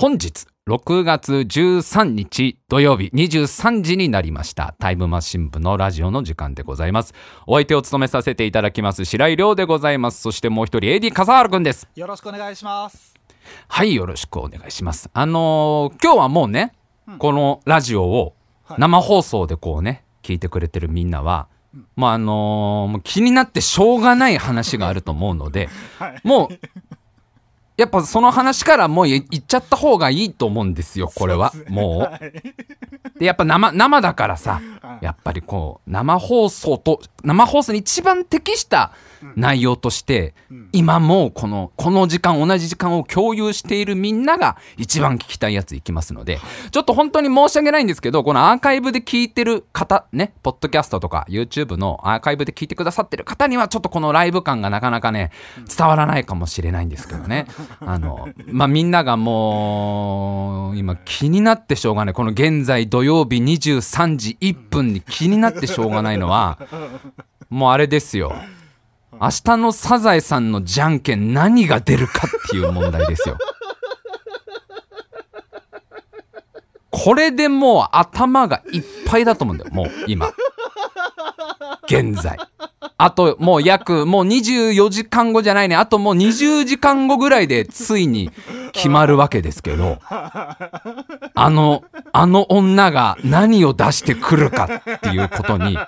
本日6月13日土曜日23時になりました。タイムマシン部のラジオの時間でございます。お相手を務めさせていただきます白井亮でございます。そしてもう一人 AD 笠原くんです。よろしくお願いします。はいよろしくお願いします。あのー今日はもうね、このラジオを生放送でこうね聞いてくれてるみんなは、まああのーもう気になってしょうがない話があると思うので、もうやっぱその話からもうい言っちゃった方がいいと思うんですよこれは、もう。は いでやっぱ生生だからさやっぱりこう生放送と生放送に一番適した内容として、今もうこのこの時間同じ時間を共有しているみんなが一番聞きたいやついきますのでちょっと本当に申し訳ないんですけどこのアーカイブで聞いてる方ねポッドキャストとか YouTube のアーカイブで聞いてくださってる方にはちょっとこのライブ感がなかなかね伝わらないかもしれないんですけどね。あのまあみんながもう今気になってしょうがない。この現在土曜日23時1分に気になってしょうがないのはもうあれですよ明日のサザエさんのじゃんけん何が出るかっていう問題ですよ。これでもう頭がいっぱいだと思うんだよ。もう今。現在あともう約もう24時間後じゃないねあともう20時間後ぐらいでついに決まるわけですけどあのあの女が何を出してくるかっていうことに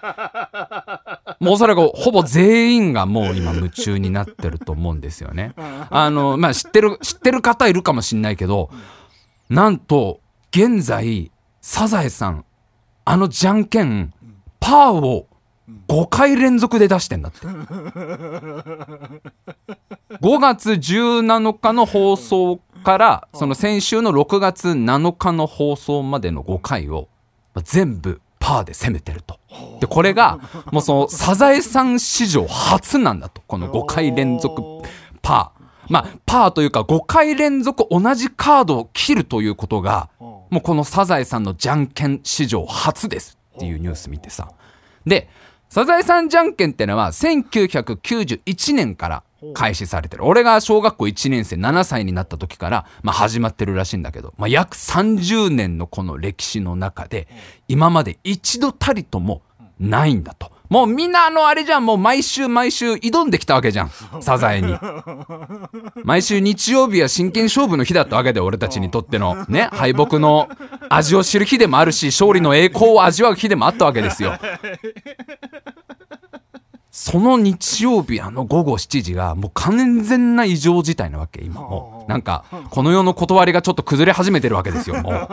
もうおそらくほぼ全員がもう今夢中になってると思うんですよね。あのまあ知ってる知ってる方いるかもしんないけどなんと現在サザエさんあのじゃんけんパーを5回連続で出してんだって。5月17日の放送からその先週の6月7日の放送までの5回を全部パーで攻めてると。でこれがもうそのサザエさん史上初なんだと。この5回連続パー。まあパーというか5回連続同じカードを切るということがもうこのサザエさんのじゃんけん史上初ですっていうニュース見てさ。でサザエさんじゃんけんってのは1991年から開始されてる。俺が小学校1年生7歳になった時から、まあ、始まってるらしいんだけど、まあ、約30年のこの歴史の中で今まで一度たりともないんだと。もうみんなあのあれじゃん。もう毎週毎週挑んできたわけじゃん。サザエに。毎週日曜日は真剣勝負の日だったわけで俺たちにとっての。ね敗北の味を知る日でもあるし勝利の栄光を味わう日でもあったわけですよその日曜日あの午後7時がもう完全な異常事態なわけ今もう。なんかこの世の断りがちょっと崩れ始めてるわけですよもう。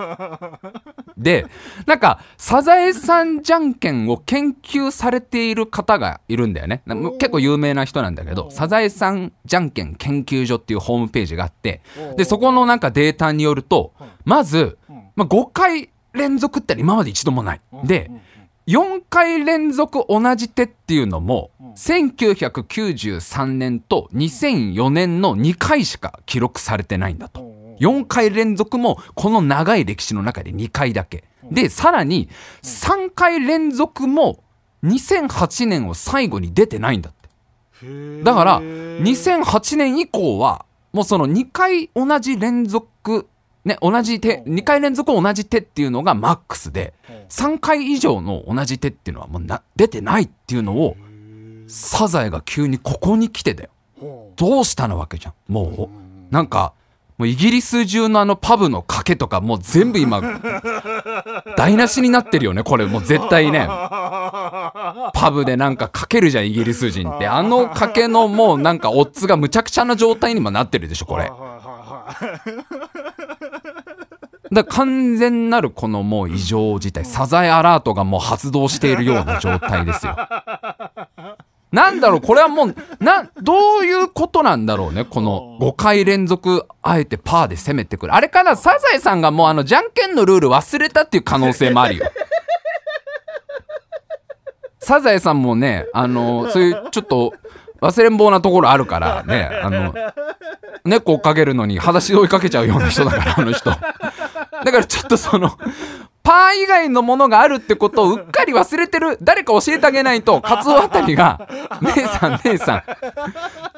でなんかサザエさんじゃんけんを研究されている方がいるんだよね。な結構有名な人なんだけどサザエさんじゃんけん研究所っていうホームページがあってでそこのなんかデータによるとまず、まあ、5回連続って今まで一度もない。で4回連続同じ手っていうのも1993年と2004年の2回しか記録されてないんだと。4回連続もこの長い歴史の中で2回だけ。でさらに3回連続も2008年を最後に出てないんだって。だから2008年以降はもうその2回同じ連続ね同じ手2回連続同じ手っていうのがマックスで3回以上の同じ手っていうのはもうな出てないっていうのをサザエが急にここに来てだよ。どうしたのわけじゃん。もうなんかもうイギリス中のあのパブの賭けとかもう全部今 台無しになってるよねこれもう絶対ね。パブでなんか賭けるじゃんイギリス人って。あの賭けのもうなんかオッズがむちゃくちゃな状態にもなってるでしょこれだ完全なるこのもう異常事態サザエアラートがもう発動しているような状態ですよ。なんだろうこれはもうなどういうことなんだろうねこの5回連続あえてパーで攻めてくる。あれかなサザエさんがもうあのじゃんけんのルール忘れたっていう可能性もあるよ。サザエさんもねあのそういうちょっと忘れん坊なところあるからねあの猫追っかけるのに裸足で追いかけちゃうような人だからあの人だからちょっとそのパー以外のものがあるってことをうっかり忘れてる誰か教えてあげないとカツオあたりが「姉さん姉さん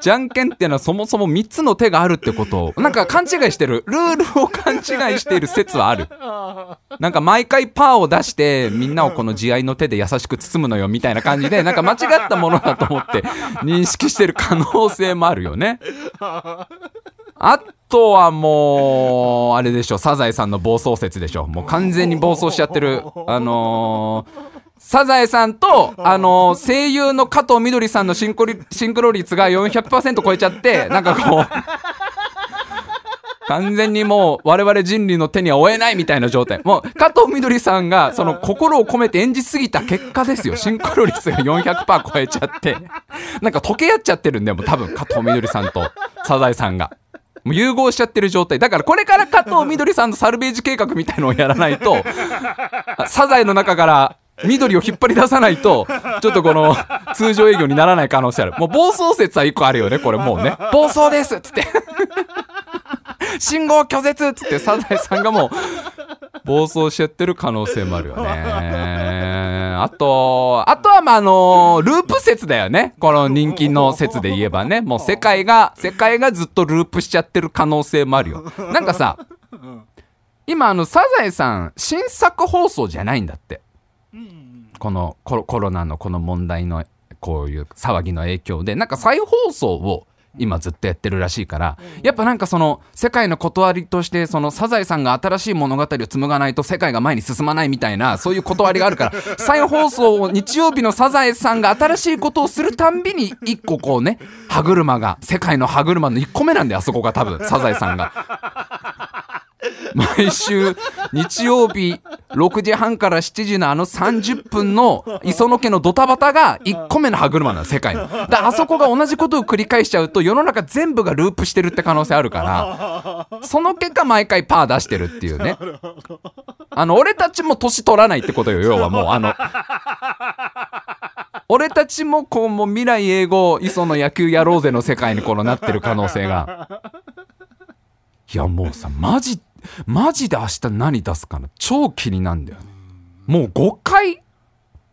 じゃんけんってのはそもそも3つの手があるってことをなんか勘違いしてるルールを勘違いしている説はある。なんか毎回パーを出してみんなをこの慈愛の手で優しく包むのよみたいな感じでなんか間違ったものだと思って認識してる可能性もあるよねあとはもう、あれでしょ、サザエさんの暴走説でしょ。もう完全に暴走しちゃってる。あのー、サザエさんと、あのー、声優の加藤みどりさんのシンコリシンクロ率が400%超えちゃって、なんかこう、完全にもう我々人類の手には負えないみたいな状態。もう加藤みどりさんがその心を込めて演じすぎた結果ですよ。シンクロ率が400%超えちゃって。なんか溶け合っちゃってるんだよ、もう多分加藤みどりさんとサザエさんが。もう融合しちゃってる状態。だからこれから加藤みどりさんのサルベージ計画みたいのをやらないと サザエの中から緑を引っ張り出さないとちょっとこの通常営業にならない可能性ある。もう暴走説は1個あるよねこれもうね。暴走ですっつって。信号拒絶っつってサザエさんがもう暴走しちゃってる可能性もあるよね。あと、あとはまあ、あのループ説だよね。この人気の説で言えばね。もう世界が、世界がずっとループしちゃってる可能性もあるよ。なんかさ、今あの、サザエさん、新作放送じゃないんだって。このコロナのこの問題のこういう騒ぎの影響で、なんか再放送を今ずっとやってるらしいからやっぱなんかその世界の断りとしてそのサザエさんが新しい物語を紡がないと世界が前に進まないみたいなそういう断りがあるから 再放送を日曜日のサザエさんが新しいことをするたんびに一個こうね歯車が世界の歯車の1個目なんだよあそこが多分サザエさんが。毎週日曜日6時半から7時のあの30分の磯野家のドタバタが1個目の歯車なの世界の。だあそこが同じことを繰り返しちゃうと世の中全部がループしてるって可能性あるからその結果毎回パー出してるっていうね。あの俺たちも年取らないってことよ要はもう。あの俺たちもこうもう未来英語磯野野球やろうぜの世界にこのなってる可能性が。いやもうさマジマジで明日何出すかな。超気になるんだよね。もう5回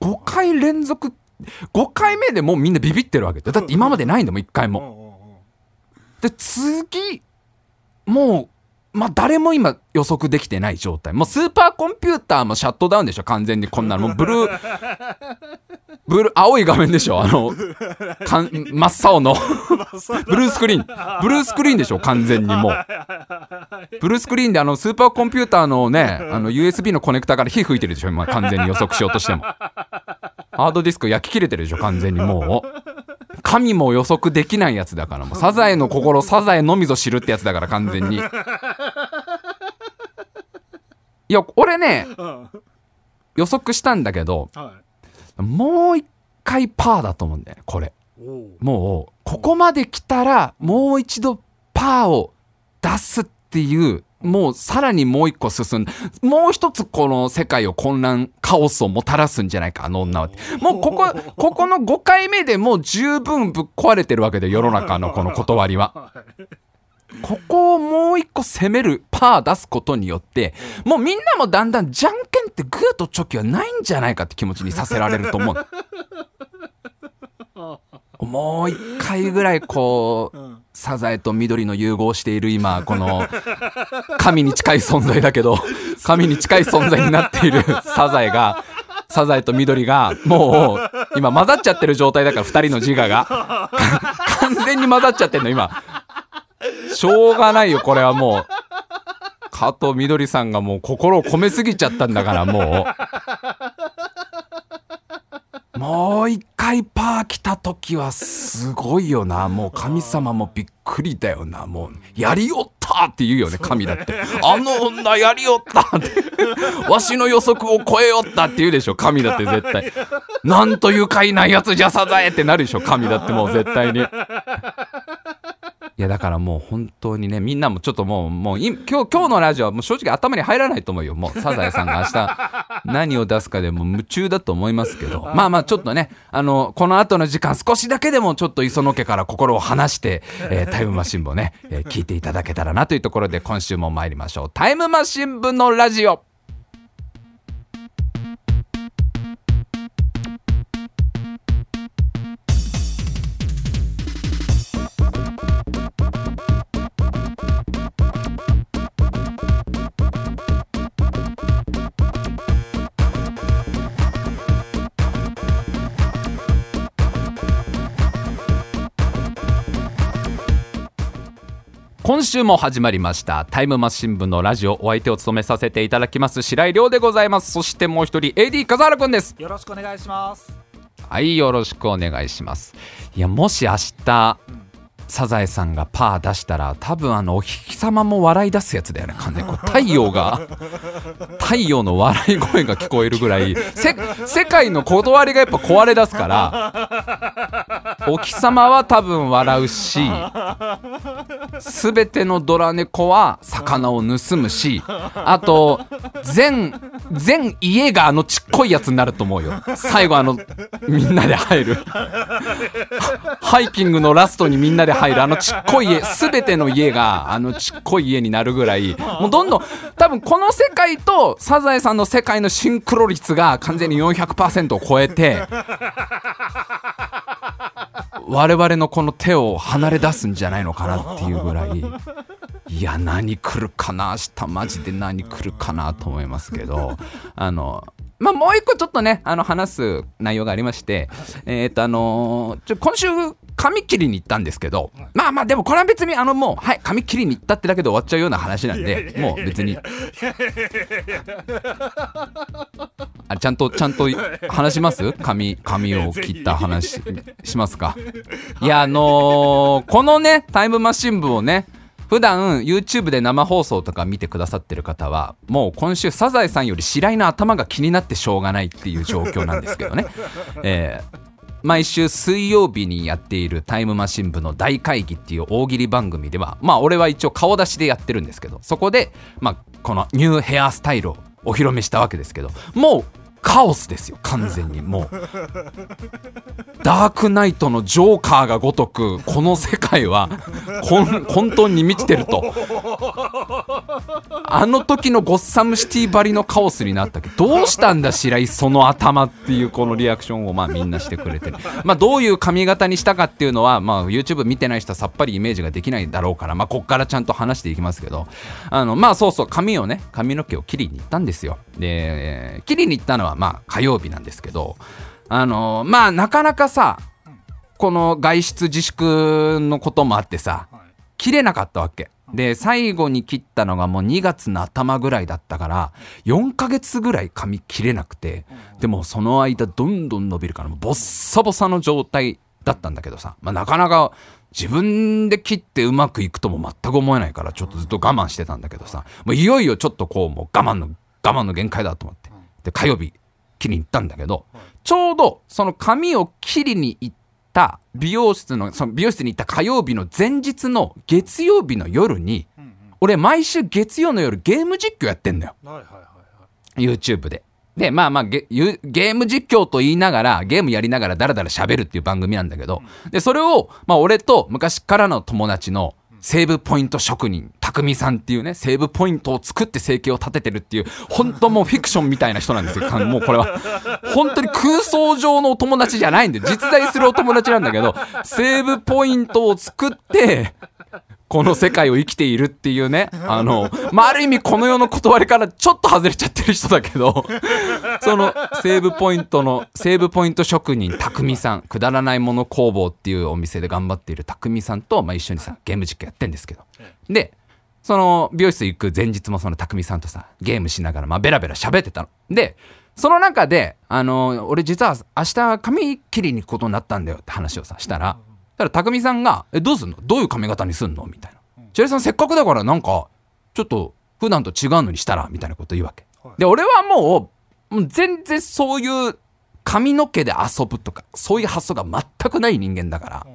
5回連続5回目でもうみんなビビってるわけ。だって今までないんだもん1回も。で次もうまあ誰も今予測できてない状態。もうスーパーコンピューターもシャットダウンでしょ。完全にこんなの。もうブルー ブルー青い画面でしょ。あのかん真っ青の。ブルースクリーン。ブルースクリーンでしょ。完全にもう。ブルースクリーンであのスーパーコンピューターのねあの USB のコネクタから火吹いてるでしょ。今完全に予測しようとしても。ハードディスク焼き切れてるでしょ。完全にもう神も予測できないやつだからもうサザエの心サザエのみぞ知るってやつだから完全に。いや俺ね予測したんだけど、もう一回パーだと思うんだよねこれ。もうここまで来たらもう一度パーを出すっていうもうさらにもう一個進んもう一つこの世界を混乱カオスをもたらすんじゃないかあの女はもうここここの5回目でもう十分ぶっ壊れてるわけで世の中のこの断りは。ここをもう一個攻めるパー出すことによってもうみんなもだんだんじゃんけんってグーとチョキはないんじゃないかって気持ちにさせられると思う。もう一回ぐらいこう、サザエと緑の融合している今この神に近い存在だけど神に近い存在になっているサザエがサザエと緑がもう今混ざっちゃってる状態だから2人の自我が。完全に混ざっちゃってんの今。しょうがないよこれはもう。加藤みどりさんがもう心を込めすぎちゃったんだからもう。もう一回パー来た時はすごいよな。もう神様もびっくりだよな。もうやりよったって言うよね。神だって。あの女やりよったって。わしの予測を超えよったって言うでしょ神だって絶対。なんと愉快なやつじゃサザエってなるでしょ神だってもう絶対にいやだからもう本当にねみんなもちょっともうもう今日今日のラジオはもう正直頭に入らないと思うよ。もうサザエさんが明日 何を出すかでも夢中だと思いますけど。まあまあちょっとねあのこの後の時間少しだけでもちょっと磯野家から心を離して、えー、タイムマシン部をね、えー、聞いていただけたらなというところで今週も参りましょう。タイムマシン部のラジオ今週も始まりました。タイムマシン部のラジオお相手を務めさせていただきます白井亮でございます。そしてもう一人 AD 笠原くんです。よろしくお願いします。はいよろしくお願いします。いやもし明日サザエさんがパー出したら多分あのお日様も笑い出すやつだよね完全にこう太陽が 太陽の笑い声が聞こえるぐらいせ世界の断りがやっぱ壊れ出すからお日様は多分笑うし全てのドラ猫は魚を盗むしあと全全家があのちっこいやつになると思うよ。最後あのみんなで入る。ハイキングのラストにみんなで入るあのちっこい家全ての家があのちっこい家になるぐらい。もうどんどん多分この世界とサザエさんの世界のシンクロ率が完全に400%を超えて我々のこの手を離れ出すんじゃないのかなっていうぐらい。いや何来るかな明日マジで何来るかなと思いますけど。あのまあもう一個ちょっとねあの話す内容がありましてえっ、とあのちょ今週髪切りに行ったんですけどまあまあでもこれは別にあのもうはい髪切りに行ったってだけで終わっちゃうような話なんでもう別に。あちゃんとちゃんと話します？髪髪を切った話しますか？いやあのーこのねタイムマシン部をね普段 YouTube で生放送とか見てくださってる方はもう今週サザエさんより白井の頭が気になってしょうがないっていう状況なんですけどね、えー毎週水曜日にやっているタイムマシン部の大会議っていう大喜利番組ではまあ俺は一応顔出しでやってるんですけどそこで、まあ、このニューヘアスタイルをお披露目したわけですけどもうカオスですよ完全にもう。ダークナイトのジョーカーがごとくこの世界はほん本当に満ちてると。あの時のゴッサムシティばりのカオスになったけどどうしたんだ白井その頭っていうこのリアクションをまあみんなしてくれてる。まあどういう髪型にしたかっていうのはまあ YouTube 見てない人はさっぱりイメージができないだろうからまあこっからちゃんと話していきますけど。あのまあそうそう髪をね髪の毛を切りに行ったんですよ。で切りに行ったのはまあ火曜日なんですけどあのまあなかなかさこの外出自粛のこともあってさ切れなかったわけ。で最後に切ったのがもう2月の頭ぐらいだったから4ヶ月ぐらい髪切れなくてでもその間どんどん伸びるからボッサボサの状態だったんだけどさ、まあ、なかなか自分で切ってうまくいくとも全く思えないからちょっとずっと我慢してたんだけどさもういよいよちょっとこうもう我慢の我慢の限界だと思って。で火曜日切りに行ったんだけどちょうどその髪を切りに行った美容室のその美容室に行った火曜日の前日の月曜日の夜に俺毎週月曜の夜ゲーム実況やってんだよ。はいはいはいはい。YouTube で。で、まあまあゲ、ゆゲーム実況と言いながら、ゲームやりながらダラダラ喋るっていう番組なんだけど、で、それを、まあ俺と昔からの友達のセーブポイント職人、匠さんっていうね、セーブポイントを作って生計を立ててるっていう、本当もうフィクションみたいな人なんですよ。もうこれは。本当に空想上のお友達じゃないんで、実在するお友達なんだけど、セーブポイントを作って、この世界を生きているっていうね、あの、まあ、ある意味この世の断りからちょっと外れちゃってる人だけど、そのセーブポイントの、セーブポイント職人、匠さん、くだらないもの工房っていうお店で頑張っている匠さんと、まあ、一緒にさ、ゲーム実況やってんですけど。で、その美容室行く前日もその匠さんとさ、ゲームしながら、まあ、ベラベラ喋ってたの。で、その中で、あの、俺実は明日髪切りに行くことになったんだよって話をさ、したら、たら匠さんが「えどうすんの？どういう髪型にすんの?」みたいな「千里さんせっかくだからなんかちょっと普段と違うのにしたら」みたいなこと言うわけ。で俺はもうもう全然そういう髪の毛で遊ぶとかそういう発想が全くない人間だから。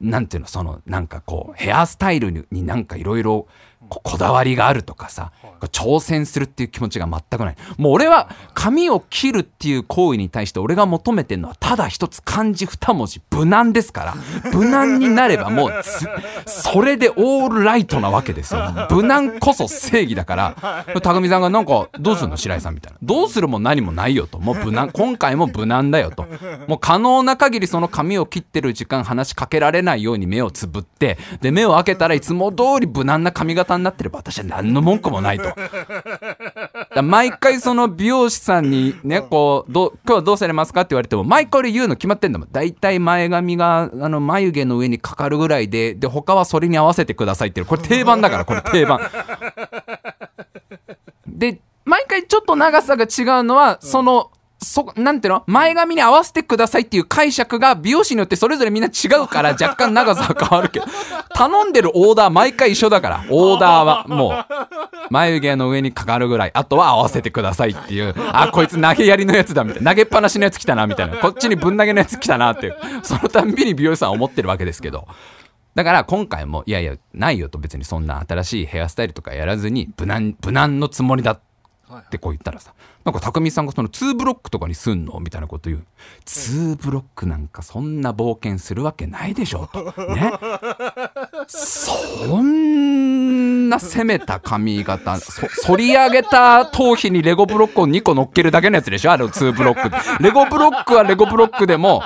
なんていうの？そのなんかこうヘアスタイルにになんかいろいろここだわりがあるとかさ挑戦するっていう気持ちが全くない。もう俺は髪を切るっていう行為に対して俺が求めてるのはただ一つ漢字二文字無難ですから。無難になればもうつそれでオールライトなわけですよ。無難こそ正義だから。匠さんがなんかどうするの白井さんみたいな。どうするも何もないよと。もう無難 今回も無難だよと。もう可能な限りその髪を切ってる時間話しかけられないように目をつぶって。で目を開けたらいつも通り無難な髪型型になってれば私は何の文句もないと。だ毎回その美容師さんにね、こう、ど今日はどうされますかって言われても、毎回俺言うの決まってんだもん。大体前髪が、あの、眉毛の上にかかるぐらいで、で、他はそれに合わせてくださいっていう。これ定番だから、これ定番。で、毎回ちょっと長さが違うのは、その、そ、なんていうの？前髪に合わせてくださいっていう解釈が美容師によってそれぞれみんな違うから 若干長さは変わるけど、頼んでるオーダー毎回一緒だから、オーダーはもう、眉毛の上にかかるぐらい、あとは合わせてくださいっていう、あ、こいつ投げやりのやつだみたいな、投げっぱなしのやつ来たなみたいな、こっちにぶん投げのやつ来たなっていう、そのたんびに美容師さんは思ってるわけですけど。だから今回も、いやいや、ないよと別にそんな新しいヘアスタイルとかやらずに、無難、無難のつもりだってこう言ったらさ、なんか匠さんがその2ブロックとかにすんのみたいなこと言う。2ブロックなんかそんな冒険するわけないでしょと。ね。そんな攻めた髪型、そ反り上げた頭皮にレゴブロックを2個乗っけるだけのやつでしょ？あの2ブロック。レゴブロックはレゴブロックでも、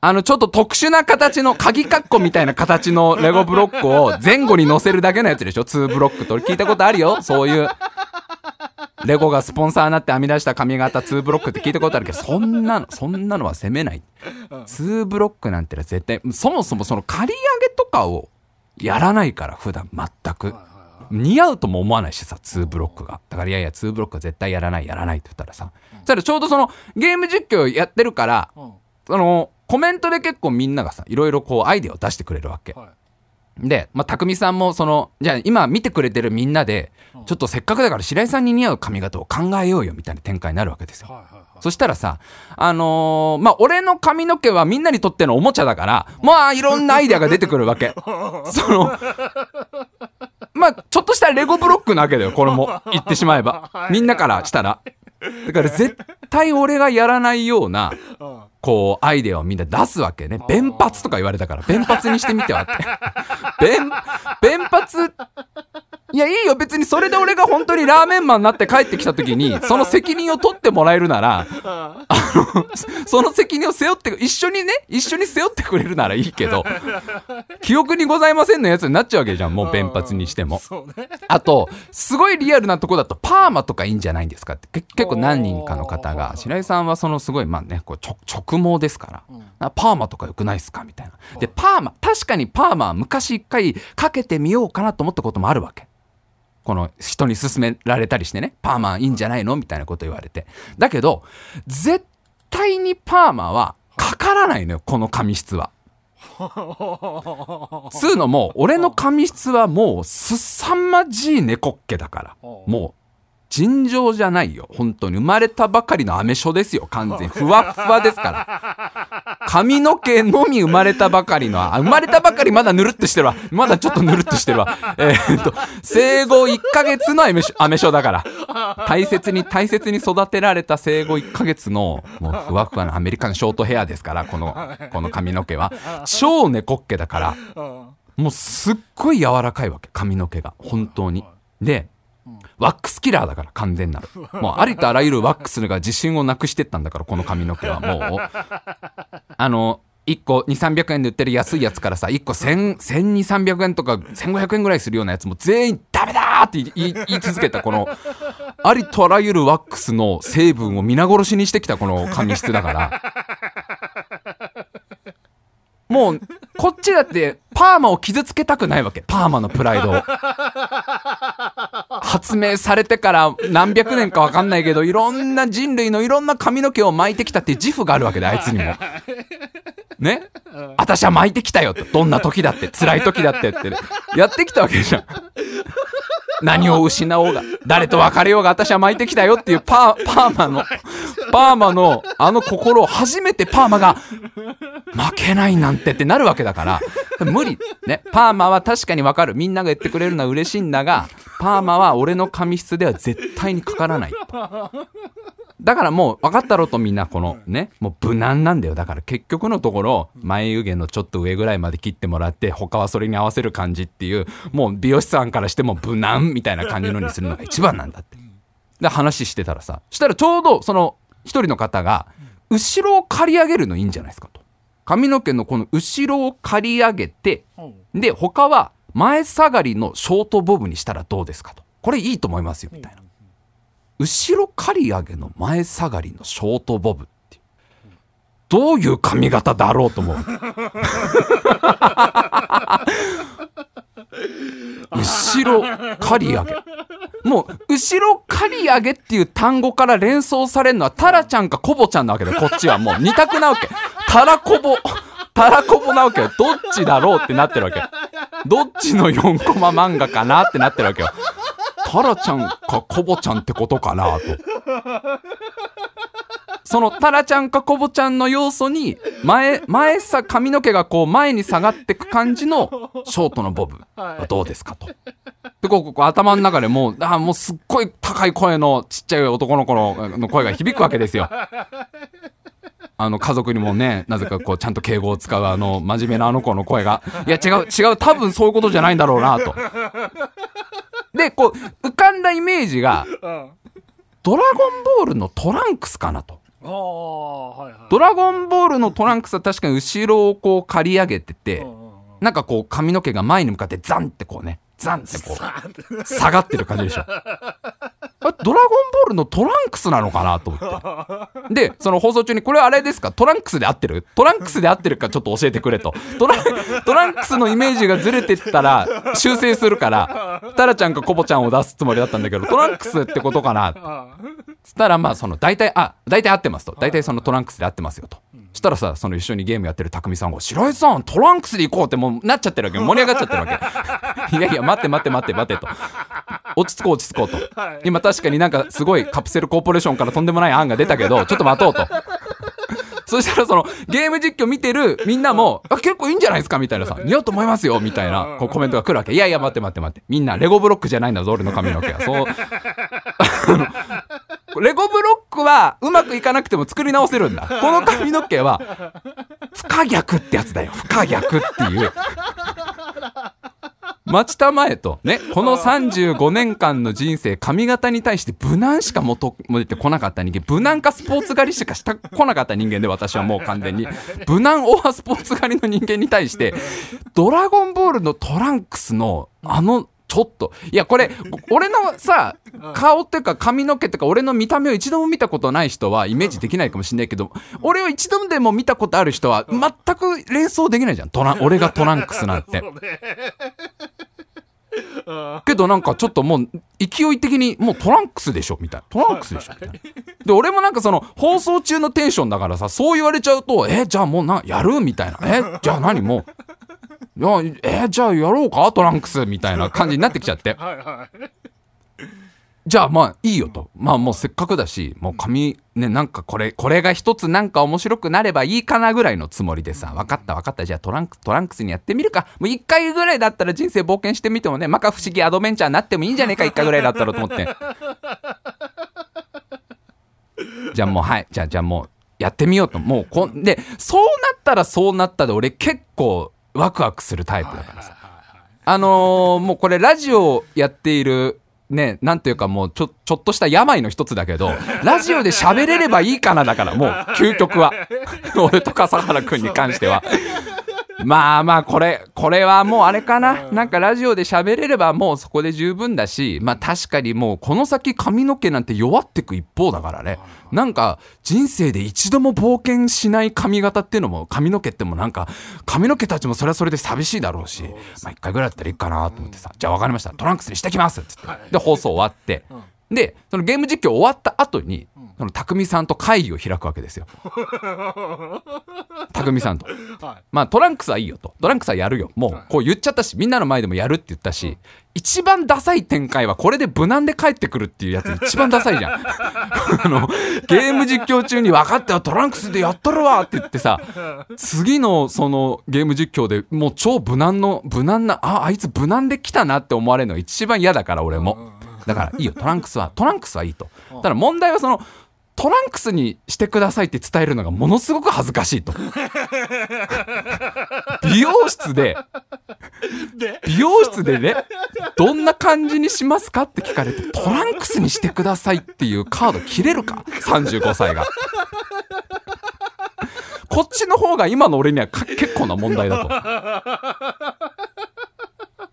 あのちょっと特殊な形の鍵カッコみたいな形のレゴブロックを前後に乗せるだけのやつでしょ ?2 ブロックって俺聞いたことあるよ？そういう。レゴがスポンサーになって編み出した髪型2ブロックって聞いたことあるけど、そんなの、そんなのは攻めない。2ブロックなんてのは絶対、そもそもその刈り上げとかをやらないから、普段全く。似合うとも思わないしさ、2ブロックが。だからいやいや、2ブロックは絶対やらない、やらないって言ったらさ。そしたらちょうどそのゲーム実況やってるから、そのコメントで結構みんながさ、いろいろこうアイデアを出してくれるわけ。で、まあ、匠さんもその、じゃあ今見てくれてるみんなで、ちょっとせっかくだから白井さんに似合う髪型を考えようよみたいな展開になるわけですよ。そしたらさ、あのーまあ、俺の髪の毛はみんなにとってのおもちゃだから、まあ、いろんなアイデアが出てくるわけ。その、まあ、ちょっとしたレゴブロックなわけだよ、これも。言ってしまえば。みんなからしたら。だから絶対俺がやらないような、こう、アイデアをみんな出すわけね。弁髪とか言われたから、弁髪にしてみてはって。弁、弁髪、いや、いいよ。別にそれで俺が本当にラーメンマンになって帰ってきた時に、その責任を取ってもらえるなら、あの、その責任を背負って、一緒にね、一緒に背負ってくれるならいいけど、記憶にございませんのやつになっちゃうわけじゃん。もう弁髪にしても。あと、すごいリアルなとこだと、パーマとかいいんじゃないんですかって、け結構何人かの方が、白井さんはそのすごい、まあね、こう直直毛ですから、パーマとか良くないですかみたいな。で、パーマ、確かにパーマは昔一回かけてみようかなと思ったこともあるわけ。この人に勧められたりしてね、パーマンいいんじゃないのみたいなこと言われて。だけど、絶対にパーマはかからないのよ、この髪質は。つうのも、俺の髪質はもうすさまじい猫っ毛だから。もう、尋常じゃないよ。本当に。生まれたばかりのアメ書ですよ、完全。ふわっふわですから。髪の毛のみ生まれたばかりの、生まれたばかりまだぬるっとしてるわ。まだちょっとぬるっとしてるわ。えーっと、生後1ヶ月のアメ書アメ書だから。大切に、大切に育てられた生後1ヶ月の、もうふわふわなアメリカンショートヘアですから、この、この髪の毛は。超猫っ毛だから、もうすっごい柔らかいわけ、髪の毛が。本当に。で、ワックスキラーだから完全なる。もうありとあらゆるワックスが自信をなくしてったんだから、この髪の毛はもう。あの、1個2、300円で売ってる安いやつからさ、1個1000、1200、300円とか1500円ぐらいするようなやつも全員ダメだーって言い言い続けたこの、ありとあらゆるワックスの成分を皆殺しにしてきたこの髪質だから。もう、こっちだって、パーマを傷つけたくないわけ。パーマのプライドを。発明されてから何百年かわかんないけど、いろんな人類のいろんな髪の毛を巻いてきたっていう自負があるわけで、あいつにも。ね？私は巻いてきたよと。どんな時だって、辛い時だってって、やってきたわけじゃん。何を失おうが、誰と別れようが私は巻いてきたよっていうパー、パーマの、パーマのあの心を初めてパーマが負けないなんてってなるわけだから、無理。ね。パーマは確かにわかる。みんなが言ってくれるのは嬉しいんだが、パーマは俺の髪質では絶対にかからない。だからもう分かったろとみんなこのね、もう無難なんだよ。だから結局のところ、眉毛のちょっと上ぐらいまで切ってもらって、他はそれに合わせる感じっていう、もう美容師さんからしても無難みたいな感じのにするのが一番なんだって。で、話してたらさ、したらちょうどその一人の方が、後ろを刈り上げるのいいんじゃないですかと。髪の毛のこの後ろを刈り上げて、で、他は前下がりのショートボブにしたらどうですかと。これいいと思いますよみたいな後ろ刈り上げの前下がりのショートボブってどういう髪型だろうと思う。後ろ刈り上げ。もう後ろ刈り上げっていう単語から連想されるのはタラちゃんかコボちゃんなわけだよこっちはもう二択なわけ。タラコボ。タラコボなわけよ。どっちだろうってなってるわけどっちの4コマ漫画かなってなってるわけよタラちゃんかコボちゃんってことかなとそのタラちゃんかコボちゃんの要素に前前さ髪の毛がこう前に下がってく感じのショートのボブはどうですかと。でこうこう頭の中でもうあもうすっごい高い声のちっちゃい男の子のの声が響くわけですよ。あの家族にもねなぜかこうちゃんと敬語を使うあの真面目なあの子の声がいや違う違う多分そういうことじゃないんだろうなと。でこう浮かんだイメージがうんドラゴンボールのトランクスかなと。ああはいはいドラゴンボールのトランクスは確かに後ろをこう刈り上げててなんかこう髪の毛が前に向かってザンってこうねザンってこう下がってる感じでしょ。ドラゴンボールのトランクスなのかなと思って。で、その放送中に、これはあれですか？トランクスで合ってる？トランクスで合ってるかちょっと教えてくれと。トラトランクスのイメージがずれてったら修正するから、タラちゃんかコボちゃんを出すつもりだったんだけど、トランクスってことかな？つったらまあその大体あ大体合ってますと。大体そのトランクスで合ってますよと、したらさその一緒にゲームやってる匠さんが「白井さんトランクスで行こう」ってもうなっちゃってるわけ。盛り上がっちゃってるわけ。いやいや待って待って待って待ってと。落ち着こう落ち着こうと、はい。今確かになんかすごいカプセルコーポレーションからとんでもない案が出たけど ちょっと待とうと。そしたらそのゲーム実況見てるみんなも「あ結構いいんじゃないですか」みたいなさ「似合うと思いますよ」みたいなこうコメントが来るわけ。いやいや待って待って待って。みんなレゴブロックじゃないんだぞ俺の髪の毛は。そう。レゴブロックはうまくいかなくても作り直せるんだ。この髪の毛は、不可逆ってやつだよ。不可逆っていう。待ちたまえと、ね、この35年間の人生、髪型に対して無難しか求めてこなかった人間、無難かスポーツ狩りしかしてこなかった人間で、私はもう完全に。無難オアスポーツ狩りの人間に対して、ドラゴンボールのトランクスの、あの、ちょっと、いや、これ、俺のさ、顔っていうか髪の毛っていうか、俺の見た目を一度も見たことない人はイメージできないかもしれないけど、俺を一度でも見たことある人は、全く連想できないじゃん。トラン俺がトランクスなんて。けどなんかちょっともう勢い的にもうトランクスでしょみたいな。トランクスでしょみたいな。で俺もなんかその放送中のテンションだからさそう言われちゃうとえじゃあもうなやる？みたいな。えじゃあ何もう？いやえじゃあやろうか？トランクスみたいな感じになってきちゃって。はいはいじゃあまあいいよと。まあもうせっかくだしもう髪ねなんかこれこれが一つなんか面白くなればいいかなぐらいのつもりでさ分かった分かった。じゃあトランクトランクスにやってみるか。もう一回ぐらいだったら人生冒険してみてもね摩訶不思議アドベンチャーになってもいいんじゃねえか一回ぐらいだったらと思って。じゃあもうはい。じゃあじゃあもうやってみようと。もうこんでそうなったらそうなったで俺結構ワクワクするタイプだからさ。あのーもうこれラジオやっているね、なんていうかもうちょ、ちょっとした病の一つだけど、ラジオで喋れればいいかなだから、もう究極は。俺と笠原くんに関しては。まあまあ、これ、これはもうあれかな。なんかラジオで喋れればもうそこで十分だし、まあ確かにもうこの先髪の毛なんて弱ってく一方だからね。なんか人生で一度も冒険しない髪型っていうのも、髪の毛ってもなんか、髪の毛たちもそれはそれで寂しいだろうし、まあ一回ぐらいだったらいいかなと思ってさ、じゃあ分かりました。トランクスにしてきますっつって。で、放送終わって。で、そのゲーム実況終わった後に、その匠さんと会議を開くわけですよ。匠さんと。はいまあトランクスはいいよと。トランクスはやるよ。もうこう言っちゃったし、みんなの前でもやるって言ったし、一番ダサい展開はこれで無難で帰ってくるっていうやつ一番ダサいじゃん。あの、ゲーム実況中に分かったよ、トランクスでやっとるわって言ってさ、次のそのゲーム実況でもう超無難の、無難な、あ、あいつ無難で来たなって思われるのが一番嫌だから俺も。だからいいよ、トランクスは、トランクスはいいと。ただ問題はその、トランクスにしてくださいって伝えるのがものすごく恥ずかしいと。美容室で、で？美容室でね、どんな感じにしますかって聞かれて、トランクスにしてくださいっていうカード切れるか ?35 歳が。こっちの方が今の俺にはか結構な問題だと。そ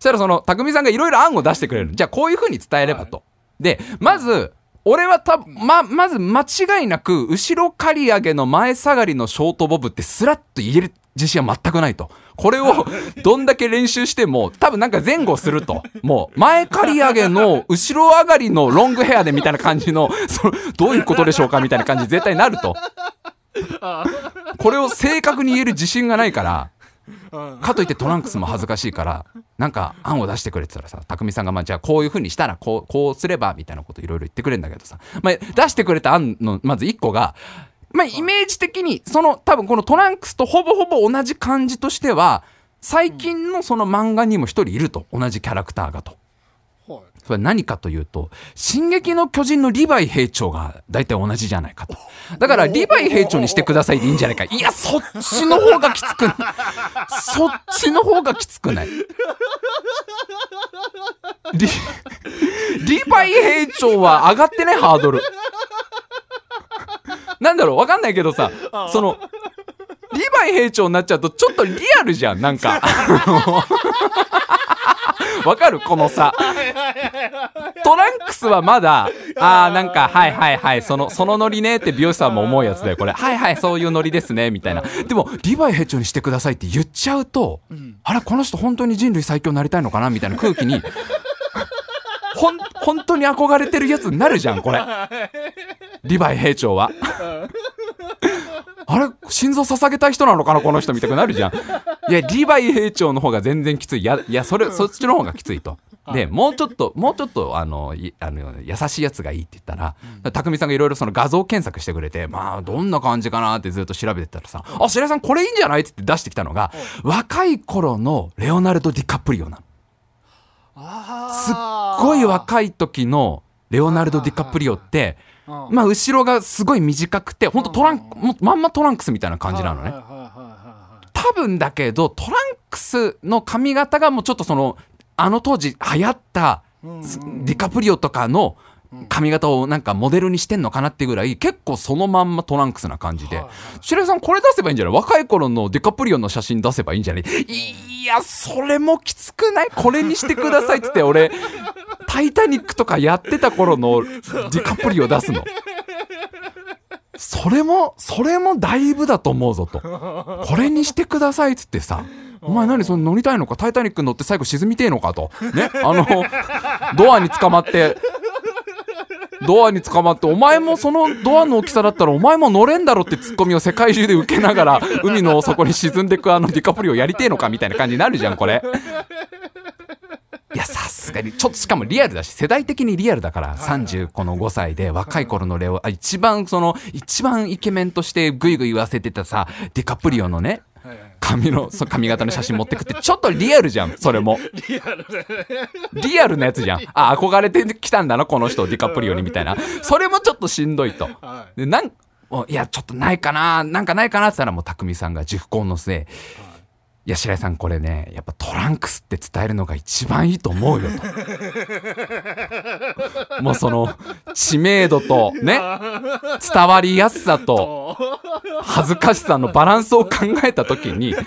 したしたらその匠さんがいろいろ案を出してくれるじゃあこういうふうに伝えればと、でまず俺はたままず間違いなく後ろ刈り上げの前下がりのショートボブってスラッと言える自信は全くないと。これを どんだけ練習しても多分なんか前後すると。もう前刈り上げの後ろ上がりのロングヘアでみたいな感じのそのどういうことでしょうかみたいな感じ絶対なると。これを正確に言える自信がないから。うんかといってトランクスも恥ずかしいからなんか案を出してくれてたらさ匠さんがまあじゃあこういうふうにしたらこうこうすればみたいなこといろいろ言ってくれるんだけどさ、まあ、出してくれた案のまず1個が、まあ、イメージ的にその多分このトランクスとほぼほぼ同じ感じとしては最近のその漫画にも1人いると。同じキャラクターがと。はいそれは何かというと「進撃の巨人」のリヴァイ兵長が大体同じじゃないかと。だからリヴァイ兵長にしてくださいでいいんじゃないか。いやそっちの方がきつくない。そっちの方がきつくない。リリヴァイ兵長は上がってねハードル。なんだろうわかんないけどさそのリヴァイ兵長になっちゃうとちょっとリアルじゃんなんかわかる？このさトランクスはまだ、ああ、なんか、はいはいはい、その、そのノリねって美容師さんも思うやつだよ、これ。はいはい、そういうノリですね、みたいな。でも、リヴァイ兵長にしてくださいって言っちゃうと、あれ、この人本当に人類最強になりたいのかなみたいな空気に、ほん、本当に憧れてるやつになるじゃん、これ。リヴァイ兵長は。あれ？心臓捧げたい人なのかな？この人みたいになるじゃん。いや、リヴァイ兵長の方が全然きつい。いや、いや、それ、そっちの方がきついと。で、もうちょっと、もうちょっと、あの、いあの優しいやつがいいって言ったら、匠さんがいろいろその画像検索してくれて、まあ、どんな感じかなってずっと調べてたらさ、あ、白井さんこれいいんじゃない？って言って出してきたのが、若い頃のレオナルド・ディカプリオなの。すっごい若い時のレオナルド・ディカプリオって、ままあ、後ろがすごい短くて、ほんとトランク、まんまトランクスみたいな感じなのね。多分だけど、トランクスの髪型がもうちょっとその、あの当時流行ったすディカプリオとかの髪型をなんかモデルにしてんのかなってぐらい、結構そのまんまトランクスな感じで。白井さんこれ出せばいいんじゃない？若い頃のディカプリオの写真出せばいいんじゃない？いや、それもきつくない？これにしてくださいっつって俺、タイタニックとかやってた頃のディカプリオ出すの。それも、それもだいぶだと思うぞと。これにしてくださいっつってさ、お前何その乗りたいのか？タイタニック乗って最後沈みてえのか？と。ね？あの、ドアに捕まって、ドアに捕まって、お前もそのドアの大きさだったらお前も乗れんだろってツッコミを世界中で受けながら、海の底に沈んでくあのディカプリオやりてえのかみたいな感じになるじゃん、これ。いや、さすがに、ちょっとしかもリアルだし、世代的にリアルだから、30この5歳で若い頃のレオ、あ一番その、一番イケメンとしてグイグイ言わせてたさ、ディカプリオのね、髪の、そ髪型の写真持ってくって、ちょっとリアルじゃん、それも。リアルでリアルなやつじゃん。あ、憧れてきたんだな、この人、ディカプリオに、みたいな。それもちょっとしんどいと。はで、なん、おいや、ちょっとないかな、なんかないかなって言ったら、もう、匠さんが熟考の末、いや、白井さん、これね、やっぱトランクスって伝えるのが一番いいと思うよと。もうその、知名度と、ね、伝わりやすさと、恥ずかしさのバランスを考えたときに、や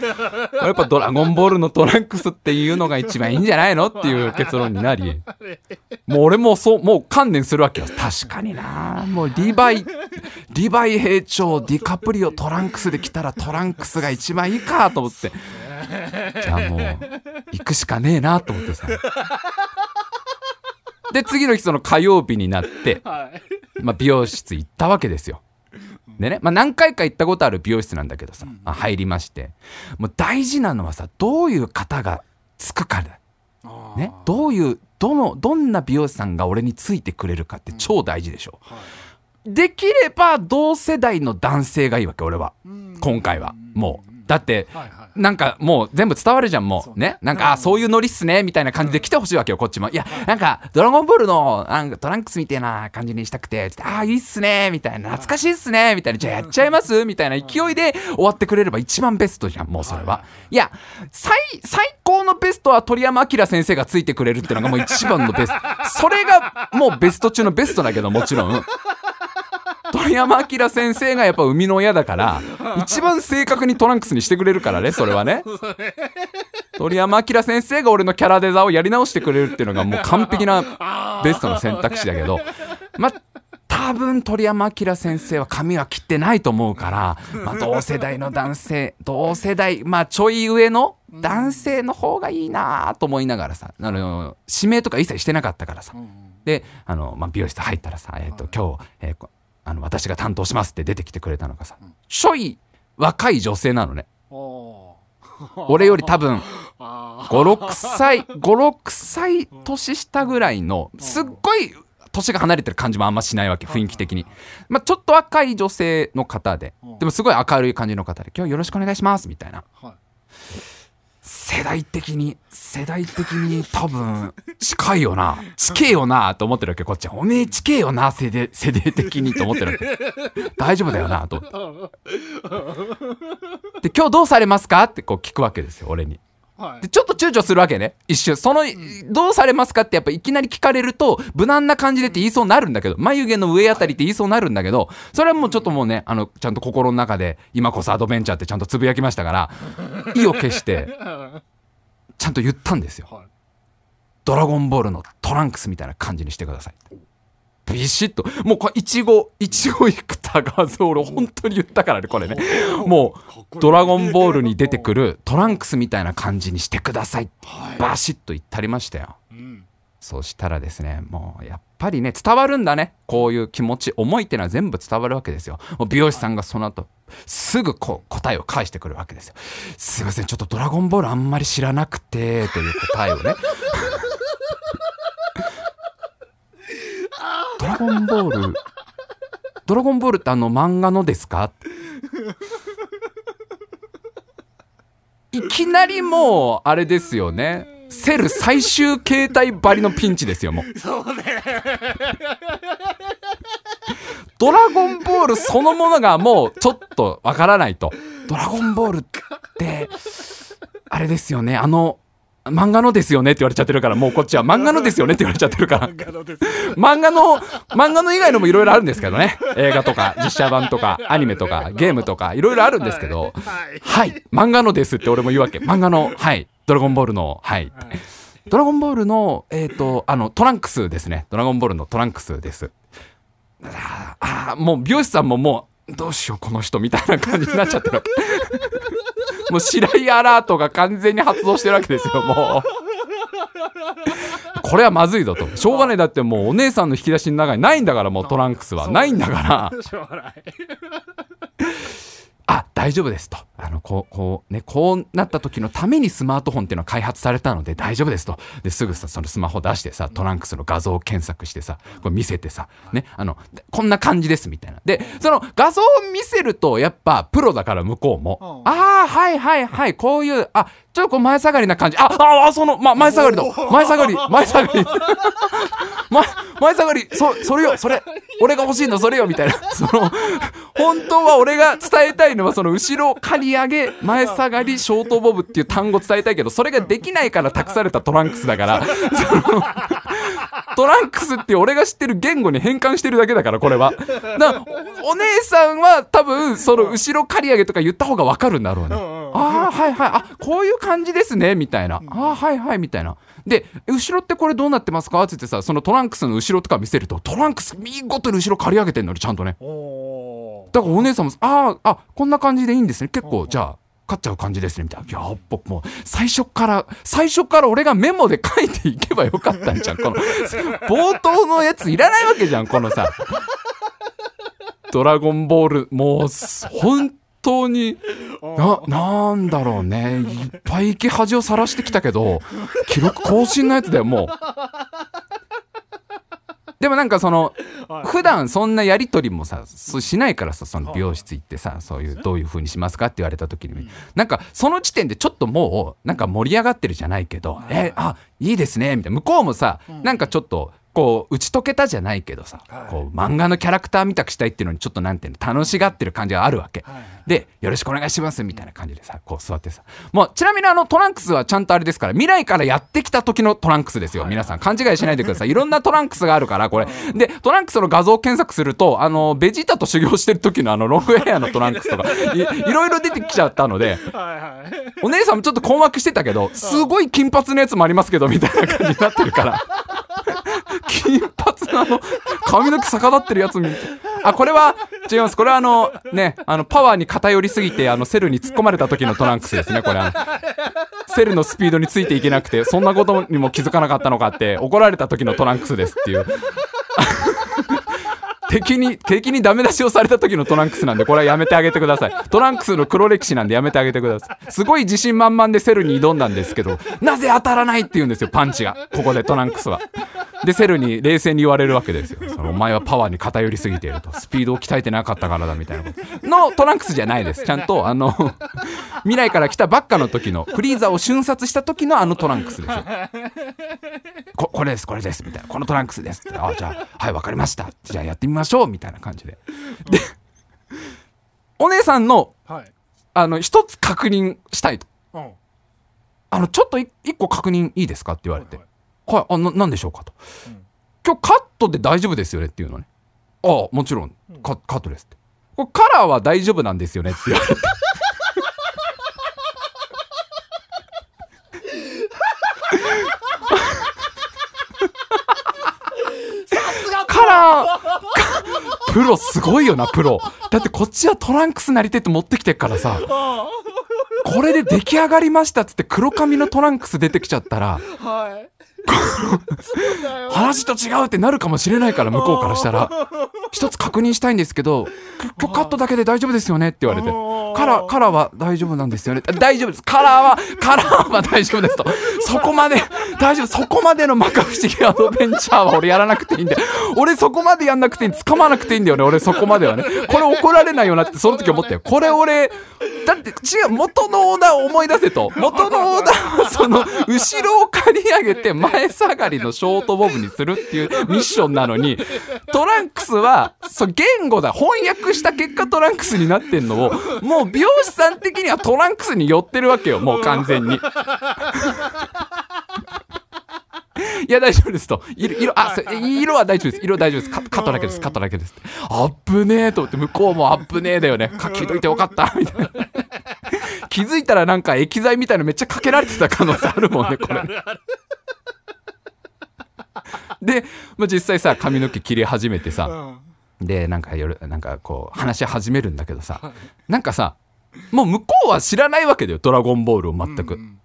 っぱドラゴンボールのトランクスっていうのが一番いいんじゃないのっていう結論になり、もう俺もそう、もう観念するわけよ。確かになもうリヴァイ、リヴァイ兵長、ディカプリオ、トランクスで来たらトランクスが一番いいかと思って。じゃあもう、行くしかねえなと思ってさ。で、次の日その火曜日になって、はいまあ、美容室行ったわけですよ。でね、まあ、何回か行ったことある美容室なんだけどさ、まあ入りまして、もう大事なのはさ、どういう方がつくかだ。ね、どういう、どの、どんな美容師さんが俺についてくれるかって超大事でしょ。できれば同世代の男性がいいわけ、俺は。今回は。もう。だって、なんかもう全部伝わるじゃん、もう。ね。なんか、あ、そういうノリっすね、みたいな感じで来てほしいわけよ、こっちも。いや、なんか、ドラゴンボールの、なんかトランクスみたいな感じにしたくて、つってあ、いいっすね、みたいな、懐かしいっすね、みたいな、じゃあやっちゃいますみたいな勢いで終わってくれれば一番ベストじゃん、もうそれは。いや、最、最高のベストは鳥山明先生がついてくれるっていうのがもう一番のベスト。それがもうベスト中のベストだけど、もちろん。鳥山明先生がやっぱ生みの親だから、一番正確にトランクスにしてくれるからね、それはね。鳥山明先生が俺のキャラデザをやり直してくれるっていうのがもう完璧な ベストの選択肢だけどまあ多分鳥山明先生は髪は切ってないと思うから、まあ、同世代の男性同世代まあちょい上の男性の方がいいなと思いながらさあの指名とか一切してなかったからさ。であの、まあ、美容室入ったらさ、えー、と今日、えーこあの私が担当しますって出てきてくれたのがさちょい若い女性なのね。お 俺より多分 あ56歳56歳年下ぐらいのすっごい年が離れてる感じもあんましないわけ雰囲気的に、まあ、ちょっと若い女性の方ででもすごい明るい感じの方で「今日よろしくお願いします」みたいな。はい世代的に世代的に多分近いよな。近えよなと思ってるわけこっちは。おめえ近えよな世代世代的にと思ってるわけ。大丈夫だよなと。思ってで今日どうされますか？ってこう聞くわけですよ俺に。はい。でちょっと躊躇するわけね。一瞬。そのどうされますかってやっぱいきなり聞かれると無難な感じでって言いそうになるんだけど眉毛の上あたりって言いそうになるんだけどそれはもうちょっともうねあのちゃんと心の中で今こそアドベンチャーってちゃんとつぶやきましたから 意を決してちゃんと言ったんですよ。はい。ドラゴンボールのトランクスみたいな感じにしてくださいビシッと。もうこれいちごいちご幾多画像俺本当に言ったからねこれね。もうドラゴンボールに出てくるトランクスみたいな感じにしてくださいはい。バシッと言ってありましたよ。うん。そしたらですねもうやっぱりね伝わるんだね。こういう気持ち思いっていうのは全部伝わるわけですよ。美容師さんがその後すぐこう答えを返してくるわけですよ。すいませんちょっとドラゴンボールあんまり知らなくてという答えをねドラゴンボール。ドラゴンボールってあの漫画のですか？いきなりもうあれですよね。セル最終形態ばりのピンチですよもう。そうね。ドラゴンボールそのものがもうちょっとわからないと。ドラゴンボールってあれですよね。あの漫画のですよねって言われちゃってるからもうこっちは漫画のですよねって言われちゃってるから。漫画の漫画の以外のもいろいろあるんですけどね。映画とか実写版とかアニメとかゲームとかいろいろあるんですけどはい。はい。漫画のですって俺も言うわけ。漫画のはい。ドラゴンボールのはい。はい。ドラゴンボールの、えっ、と、あの、トランクスですね。ドラゴンボールのトランクスです。あーあー、もう美容師さんももう、どうしよう、この人、みたいな感じになっちゃってる。わけ。もう白いアラートが完全に発動してるわけですよ、もう。これはまずいぞと。しょうがない。だってもうお姉さんの引き出しの中にないんだから、もうトランクスは。ないんだから。あ大丈夫ですと。あのこうこうねこうなった時のためにスマートフォンっていうのは開発されたので大丈夫ですと。ですぐさそのスマホ出してさトランクスの画像を検索してさこれ見せてさねあのこんな感じですみたいな。でその画像を見せるとやっぱプロだから向こうもうん。ああはいはいはいこういうあちょっとこう前下がりな感じ。あああその、ま、前下がりだ。前下がり前下がり。前 前下がり。そそれよそれ。俺が欲しいのそれよみたいな。その本当は俺が伝えたいのはその後ろ刈り上げ前下がりショートボブっていう単語伝えたいけどそれができないから託されたトランクスだから。トランクスって俺が知ってる言語に変換してるだけだからこれは。だおお姉さんは多分その後ろ刈り上げとか言った方が分かるんだろうね。ああはいはい。あこういう感じですねみたいな。ああはいはいみたいな。で後ろってこれどうなってますか？って言ってさそのトランクスの後ろとか見せるとトランクス見事に後ろ刈り上げてんのにちゃんとねだからお姉さんもあああこんな感じでいいんですね。結構じゃあ勝っちゃう感じですね。みたいなやっぱもう最初から最初から俺がメモで書いていけばよかったんじゃん。この冒頭のやついらないわけじゃんこのさドラゴンボール。もうす本当にななんだろうね。いっぱい生き恥をさらしてきたけど記録更新のやつだよもうでもなんかそのはい。普段そんなやり取りもさしないからさその美容室行ってさそういうどういう風にしますかって言われた時になんかその時点でちょっともうなんか盛り上がってるじゃないけど「えあいいですね」みたいな。向こうもさなんかちょっとこう打ち解けたじゃないけどさ、はい。こう漫画のキャラクターみたくしたいっていうのにちょっとなんていうの楽しがってる感じがあるわけ、はいでよろしくお願いしますみたいな感じでさこう座ってさ。もうちなみにあのトランクスはちゃんとあれですから未来からやってきた時のトランクスですよ、皆さん。勘違いしないでください。いろんなトランクスがあるからこれ。でトランクスの画像検索するとあのベジータと修行してる時のあのロングヘアのトランクスとかいい。ろいろ出てきちゃったのではいはいお姉さんもちょっと困惑してたけどすごい金髪のやつもありますけどみたいな感じになってるから金髪のあの。髪の毛逆立ってるやつ見て。あこれは違います。これはあのねあのパワーに偏りすぎてあのセルに突っ込まれた時のトランクスですねこれ。あのセルのスピードについていけなくてそんなことにも気づかなかったのかって怒られた時のトランクスですっていう。敵に、敵にダメ出しをされた時のトランクスなんで、これはやめてあげてください。トランクスの黒歴史なんでやめてあげてください。すごい自信満々でセルに挑んだんですけど、なぜ当たらないって言うんですよ、パンチが。ここでトランクスは。で、セルに冷静に言われるわけですよ。そのお前はパワーに偏りすぎていると。スピードを鍛えてなかったからだみたいなこと。のトランクスじゃないです。ちゃんと、あの、未来から来たばっかの時の、フリーザを瞬殺した時のあのトランクスですよ。ここれですこれですみたいなこのトランクスですってあじゃあはいわかりましたじゃあやってみましょうみたいな感じで。でお姉さんのはい。あの一つ確認したいと。うん。あのちょっとい一個確認いいですかって言われて。はいはいあななんでしょうかと、うん。今日カットで大丈夫ですよねっていうのね。ああもちろん。カカットですって。これカラーは大丈夫なんですよねって言われてカラープロすごいよなプロ。だってこっちはトランクスなりてって持ってきてっからさ。あこれで出来上がりましたっつって黒髪のトランクス出てきちゃったらあはい。話と違うってなるかもしれないから向こうからしたら。一つ確認したいんですけどき今日カットだけで大丈夫ですよねって言われて。カラーカラーは大丈夫なんですよね。あ大丈夫です。カラーはカラーは大丈夫ですと。そこまで大丈夫。そこまでの摩訶不思議アドベンチャーは俺やらなくていいんで俺そこまでやんなくていい掴まなくていいんだよね。俺そこまではね。これ怒られないよなってその時思ったよ。これ俺だって違う元のオーダーを思い出せと。元のオーダーはその後ろを刈り上げて前下がりのショートボブにするっていうミッションなのにトランクスはそう言語だ。翻訳した結果トランクスになってんのをもう美容師さん的にはトランクスに寄ってるわけよ。もう完全に。いや、大丈夫ですと。色、色、あ、そ色は大丈夫です。色大丈夫です。カカットだけです。カットだけです。あっぶねえと思って、向こうもあっぶねえだよね。書きといてよかった。みたいな。気づいたらなんか液剤みたいのめっちゃかけられてた可能性あるもんね、これ。で、まあ、実際さ、髪の毛切り始めてさ、うんでなんか夜なんかこう話し始めるんだけどさなんかさもう向こうは知らないわけだよ「ドラゴンボール」を全く、うん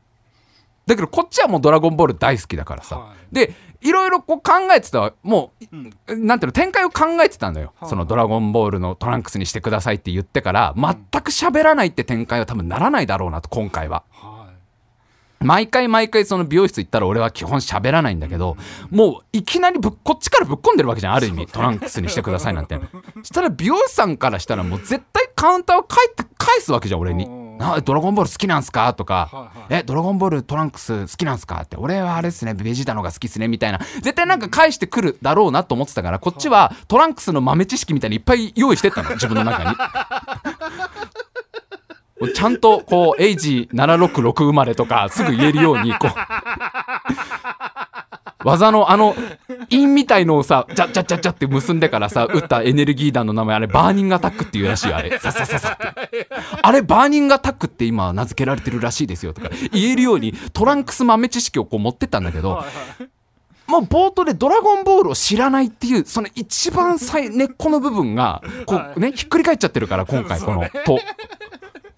だけどこっちはもう「ドラゴンボール」大好きだからさ、はでいろいろこう考えてたもう、うんなんていうの展開を考えてたのよ、はあその「ドラゴンボール」のトランクスにしてくださいって言ってから全く喋らないって展開は多分ならないだろうなと今回は。はい。毎回毎回その美容室行ったら俺は基本喋らないんだけど、もういきなりぶっこっちからぶっ込んでるわけじゃんある意味。トランクスにしてくださいなんて。したら美容師さんからしたらもう絶対カウンターを返って返すわけじゃん俺にうん「あドラゴンボール好きなんすか?」とかはいはい「えドラゴンボールトランクス好きなんすか?」って「俺はあれっすねベジータの方が好きっすね」みたいな絶対なんか返してくるだろうなと思ってたからこっちはトランクスの豆知識みたいにいっぱい用意してったの自分の中に。ちゃんとこう、エイジ766生まれとかすぐ言えるように、こう、技のあの、印みたいのをさ、ジャッジャッジャッジャって結んでからさ、打ったエネルギー弾の名前、あれ、バーニングアタックっていうらしいよ、あれ。さささって。あれ、バーニングアタックって今名付けられてるらしいですよ、とか言えるように、トランクス豆知識をこう持ってったんだけど、もう冒頭でドラゴンボールを知らないっていう、その一番最根っこの部分が、こうね、ひっくり返っちゃってるから、今回、この、と。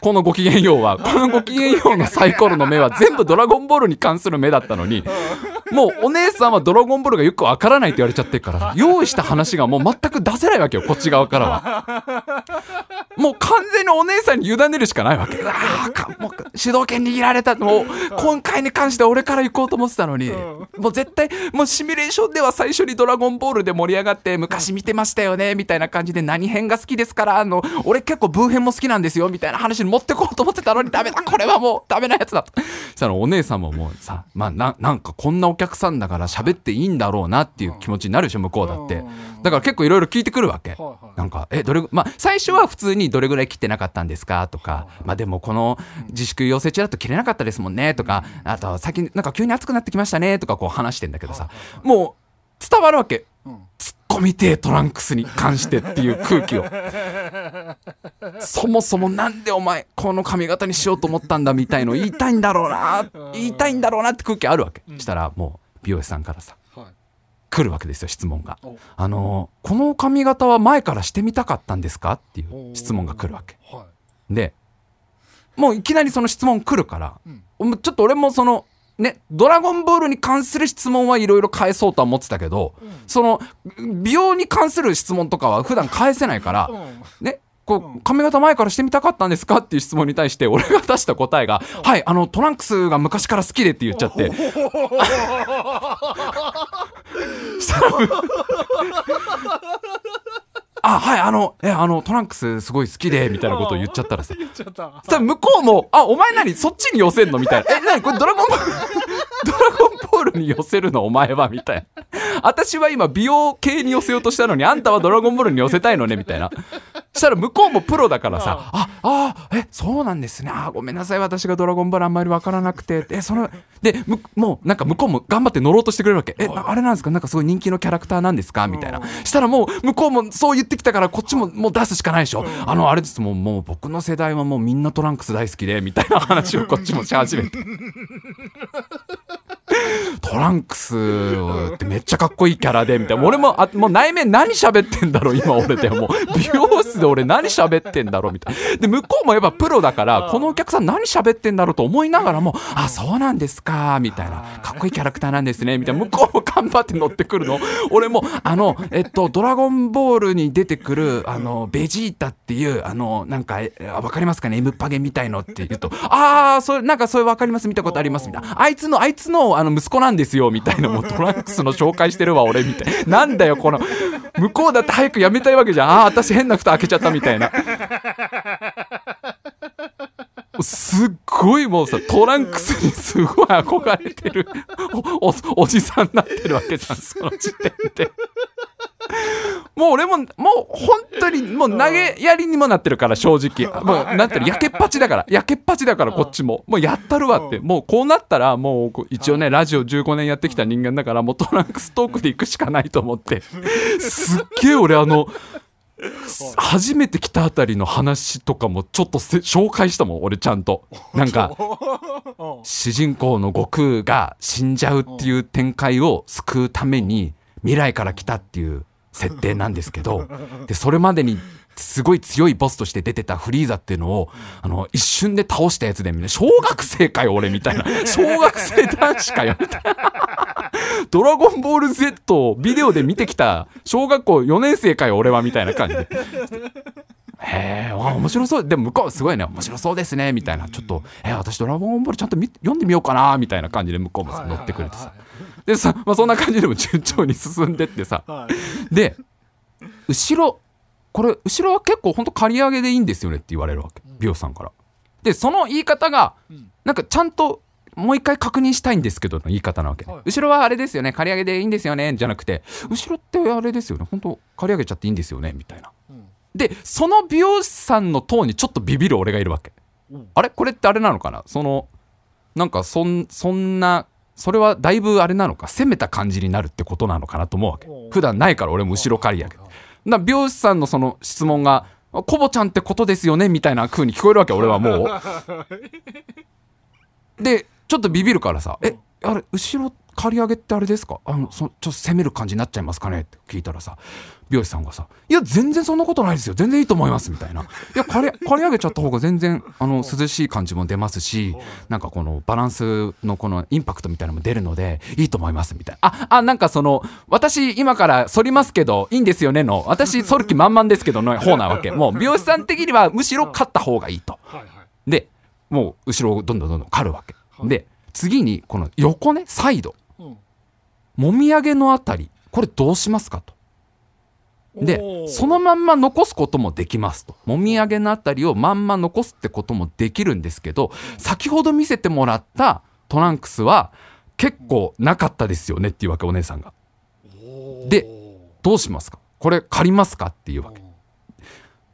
このごきげんようは、このごきげんようのサイコロの目は全部ドラゴンボールに関する目だったのに、もうお姉さんはドラゴンボールがよくわからないって言われちゃってるから、用意した話がもう全く出せないわけよ、こっち側からは。もう完全にお姉さんに委ねるしかないわけ。あもう主導権握られたもう今回に関しては俺から行こうと思ってたのに、うん。もう絶対もうシミュレーションでは最初に「ドラゴンボール」で盛り上がって昔見てましたよねみたいな感じで何編が好きですからあの俺結構ブー編も好きなんですよみたいな話に持ってこうと思ってたのにダメだこれはもうダメなやつだと。そしたらお姉さんももうさまあななんかこんなお客さんだから喋っていいんだろうなっていう気持ちになるでしょ向こうだって。だから結構いろいろ聞いてくるわけ。なんか、え、どれぐ、まあ、最初は普通にどれぐらい切ってなかったんですか？とか、まあでもこの自粛要請中だと切れなかったですもんね。とか、あと最近なんか急に暑くなってきましたね。とかこう話してんだけどさ、もう伝わるわけ。うん。突っ込みてえトランクスに関してっていう空気を。そもそもなんでお前この髪型にしようと思ったんだみたいの言いたいんだろうな、言いたいんだろうなって空気あるわけ。したらもう美容師さんからさ、はい来るわけですよ質問が。お。あのこの髪型は前からしてみたかったんですか？っていう質問が来るわけ。はで、もういきなりその質問来るから、うん。ちょっと俺もその、ね、ドラゴンボールに関する質問はいろいろ返そうとは思ってたけど、その、美容に関する質問とかは普段返せないから、いうん。ね、こう、髪型前からしてみたかったんですか？っていう質問に対して、俺が出した答えが、はい、あの、トランクスが昔から好きでって言っちゃって、したらあ、はい、あの、え、あの、トランクスすごい好きで、みたいなことを言っちゃったらさ、言っちゃった。向こうも、あ、お前何そっちに寄せんの？みたいな。え、何これドラゴンボール、ドラゴンボールに寄せるのお前は？みたいな。私は今美容系に寄せようとしたのに、あんたはドラゴンボールに寄せたいのね？みたいな。そしたら向こうもプロだからさ、あ、あ、え、そうなんですね。あ、ごめんなさい。私がドラゴンボールあんまりわからなくて。え、その、で、むもうなんか向こうも頑張って乗ろうとしてくれるわけ。え、なあれなんですか？なんかすごい人気のキャラクターなんですか？みたいな。したらもう向こうもそう言ってきたから、こっちももう出すしかないでしょ。あの、あれです。もう、もう僕の世代はもうみんなトランクス大好きで、みたいな話をこっちもし始めて。トランクスってめっちゃかっこいいキャラで、みたいな。俺も、あもう内面何喋ってんだろう、今俺でもう。美容室で俺何喋ってんだろう、みたいな。で、向こうもやっぱプロだから、このお客さん何喋ってんだろうと思いながらも、あ、そうなんですか、みたいな。かっこいいキャラクターなんですね、みたいな。向こうも頑張って乗ってくるの。俺も、あの、えっと、ドラゴンボールに出てくる、あの、ベジータっていう、あの、なんか、えわかりますかね ?M パゲみたいのって言うと、ああ、それ、なんかそれわかります、見たことあります、みたいな。あいつの、あいつの、あの、息子なんですよ、みたいな。もうトランクスの紹介してるわ、俺、みたいな。なんだよ、この、向こうだって早くやめたいわけじゃん。ああ、私変な蓋開けちゃった、みたいな。すっごいもうさ、トランクスにすごい憧れてるおじさんになってるわけじゃん、その時点で。もう俺も、もう本当にもう投げやりにもなってるから、正直。もうなってる、やけっぱちだから、やけっぱちだから、こっちも。もうやったるわって。もうこうなったら、もう一応ね、ラジオ15年やってきた人間だから、もうトランクストークで行くしかないと思って。すっげえ俺あの、初めて来たあたりの話とかもちょっとせ紹介したもん俺ちゃんと。なんか主人公の悟空が死んじゃうっていう展開を救うために未来から来たっていう設定なんですけどでそれまでにすごい強いボスとして出てたフリーザっていうのをあの一瞬で倒したやつで小学生かよ俺みたいな小学生男子かよみたいなドラゴンボール Z をビデオで見てきた小学校4年生かよ俺はみたいな感じでへえ、面白そう。でも向こうすごいね、面白そうですね、みたいな。ちょっと、え私ドラゴンボールちゃんと読んでみようかな、みたいな感じで向こうも乗ってくれてさ。でさ、まあ、そんな感じでも順調に進んでってさ。はい。で、後ろ、これ、後ろは結構ほんと刈り上げでいいんですよねって言われるわけ。美容師さんから。で、その言い方が、なんかちゃんと、もう一回確認したいんですけどの言い方なわけ、はい。後ろはあれですよね刈り上げでいいんですよねじゃなくて。後ろってあれですよね本当刈り上げちゃっていいんですよねみたいな。うん。でその美容師さんのトーンにちょっとビビる俺がいるわけ、うん。あれ？これってあれなのかな？そのなんかそんそんなそれはだいぶあれなのか攻めた感じになるってことなのかなと思うわけ。普段ないから俺も後ろ刈り上げてだ美容師さんのその質問が「コボちゃんってことですよね」みたいな風に聞こえるわけ俺はもう。でちょっとビビるからさ「えあれ後ろ刈り上げってあれですか？あのそちょっと攻める感じになっちゃいますかね?」って聞いたらさ美容師さんがさ「いや全然そんなことないですよ。全然いいと思います」みたいな「いや刈り刈り上げちゃった方が全然あの涼しい感じも出ますしなんかこのバランスのこのインパクトみたいなのも出るのでいいと思います」みたいな「ああなんかその私今から反りますけどいいんですよね」の。私反る気満々ですけどの 方なわけ。もう美容師さん的にはむしろ勝った方がいいと。でもう後ろをどんどんどんどん刈るわけ、はい。で次にこの横ねサイド。うん。もみあげのあたりこれどうしますかとでそのまんま残すこともできますと。もみあげのあたりをまんま残すってこともできるんですけど先ほど見せてもらったトランクスは結構なかったですよねっていうわけお姉さんが。でどうしますか？これ借りますかっていうわけ。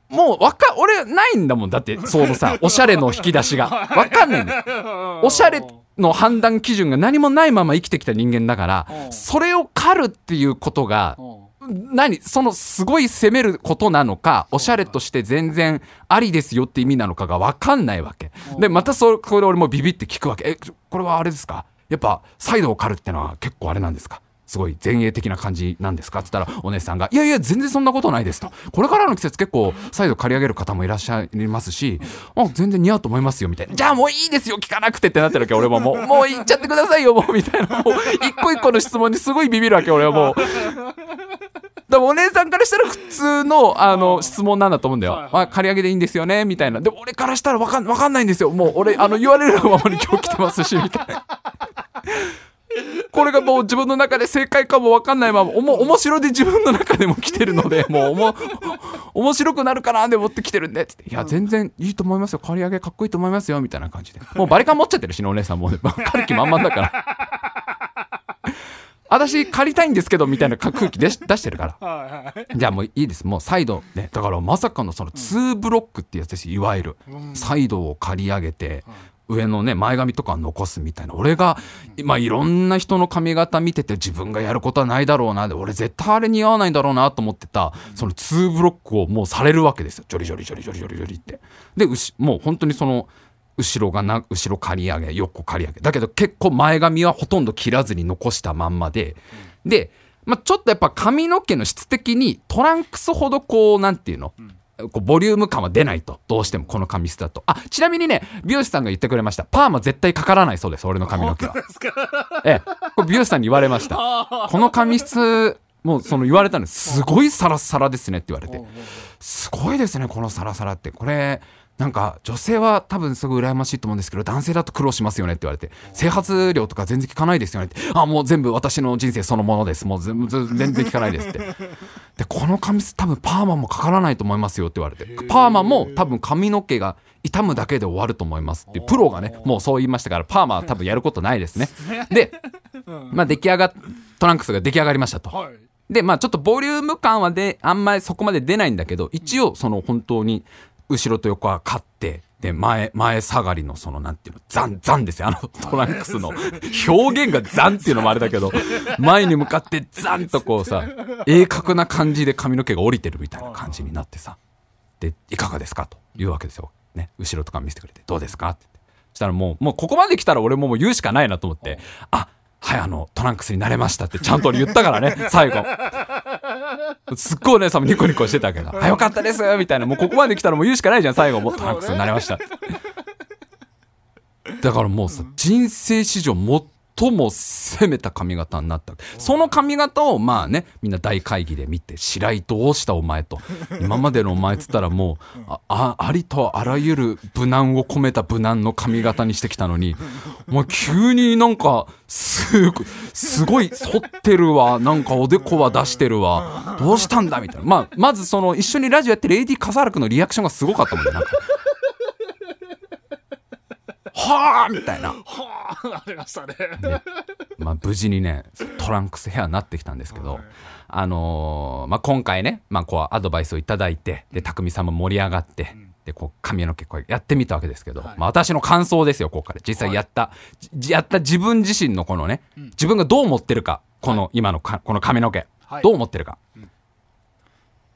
もうわか俺ないんだもん。だってそのさ おしゃれの引き出しが。わかんないんだよ。おしゃれの判断基準が何もないまま生きてきた人間だからうん。それを狩るっていうことがうん何そのすごい責めることなのかおしゃれとして全然ありですよって意味なのかが分かんないわけ。でまたそこれ俺もビビって聞くわけ。えこれはあれですか？やっぱサイドを狩るってのは結構あれなんですか？すごい前衛的な感じなんですか？って言ったらお姉さんが「いやいや全然そんなことないです」と「これからの季節結構サイド刈り上げる方もいらっしゃいますしあ全然似合うと思いますよ」みたいな「じゃあもういいですよ聞かなくて」ってなってるわけ俺も。もう「もう言っちゃってくださいよもう」みたいな。もう一個一個の質問にすごいビビるわけ俺はもう。だからお姉さんからしたら普通のあの質問なんだと思うんだよ。はいはいあ借り上げでいいんですよねみたいな。でも俺からしたらわかんわかんないんですよ。もう俺あの言われるままに今日来てますしみたいな。これがもう自分の中で正解かもわかんないままおも面白で自分の中でも来てるのでもうおも面白くなるかなで思って来てるんでつって「いや全然いいと思いますよ借り上げかっこいいと思いますよ」みたいな感じでもうバリカン持っちゃってるしねお姉さんもうね借る気満々だから私借りたいんですけどみたいな空気でし出してるから。じゃあもういいです。もうサイドねだからまさかのその2ブロックってやつですいわゆるうん。サイドを借り上げて上のね前髪とか残すみたいな。俺がまあいろんな人の髪型見てて自分がやることはないだろうな。で俺絶対あれ似合わないんだろうなと思ってたその2ブロックをもうされるわけですよ。ジョリジョリジョリジョリジョリジョリって。でもう本当にその後ろがな後ろ刈り上げ横刈り上げ。だけど結構前髪はほとんど切らずに残したまんまで、で、まあ、ちょっとやっぱ髪の毛の質的にトランクスほどこうなんていうの、こうボリューム感は出ないと。どうしてもこの髪質だと。あちなみにね美容師さんが言ってくれました。パーマ絶対かからないそうです俺の髪の毛は。ええ。これ美容師さんに言われました。この髪質もうその言われたのすごいサラッサラですねって言われて。すごいですねこのサラサラって。これなんか女性は多分すごい羨ましいと思うんですけど男性だと苦労しますよねって言われて整髪料とか全然効かないですよねって。あもう全部私の人生そのものです。もう全部全然効かないですって。でこの髪質多分パーマもかからないと思いますよって言われて。パーマも多分髪の毛が傷むだけで終わると思いますってプロがねもうそう言いましたからパーマは多分やることないですね。でまあ出来上がっトランクスが出来上がりましたと。はい。でまあちょっとボリューム感はであんまりそこまで出ないんだけど一応その本当に後ろと横は勝ってで前前下がりのそのなんていうのザンザンですよ。あのトランクスの表現がザンっていうのもあれだけど前に向かってザンとこうさ鋭角な感じで髪の毛が降りてるみたいな感じになってさでいかがですか？というわけですよ、ね、後ろとか見せてくれてどうですか？って。そしたらもうもうここまで来たら俺ももう言うしかないなと思ってあはいあのトランクスになれましたってちゃんと俺言ったからね 最後。すっごいお姉さんもニコニコしてたけど「あよかったです」みたいな。もうここまで来たらもう言うしかないじゃん最後。もうトランクスになれましただからもうさ人生史上最も攻めた髪型になった。その髪型をまあねみんな大会議で見て白井どうしたお前と。今までのお前っつったらもうあありとあらゆる無難を込めた無難の髪型にしてきたのにもう急になんかすごすごい反ってるわ。なんかおでこは出してるわ。どうしたんだみたいな。まあまずその一緒にラジオやってる AD 笠原君のリアクションがすごかったもんねなんか。はあみたいな。はあありましたね。まあ、無事にねトランクスヘアになってきたんですけど、はい。あのーまあ、今回ね、まあ、こうアドバイスをいただいてで匠さんも盛り上がって、でこう髪の毛こうやってみたわけですけど、はい。まあ、私の感想ですよここから。実際やった、じやった自分自身のこのね、自分がどう思ってるかこの今のかこの髪の毛、はい。どう思ってるか、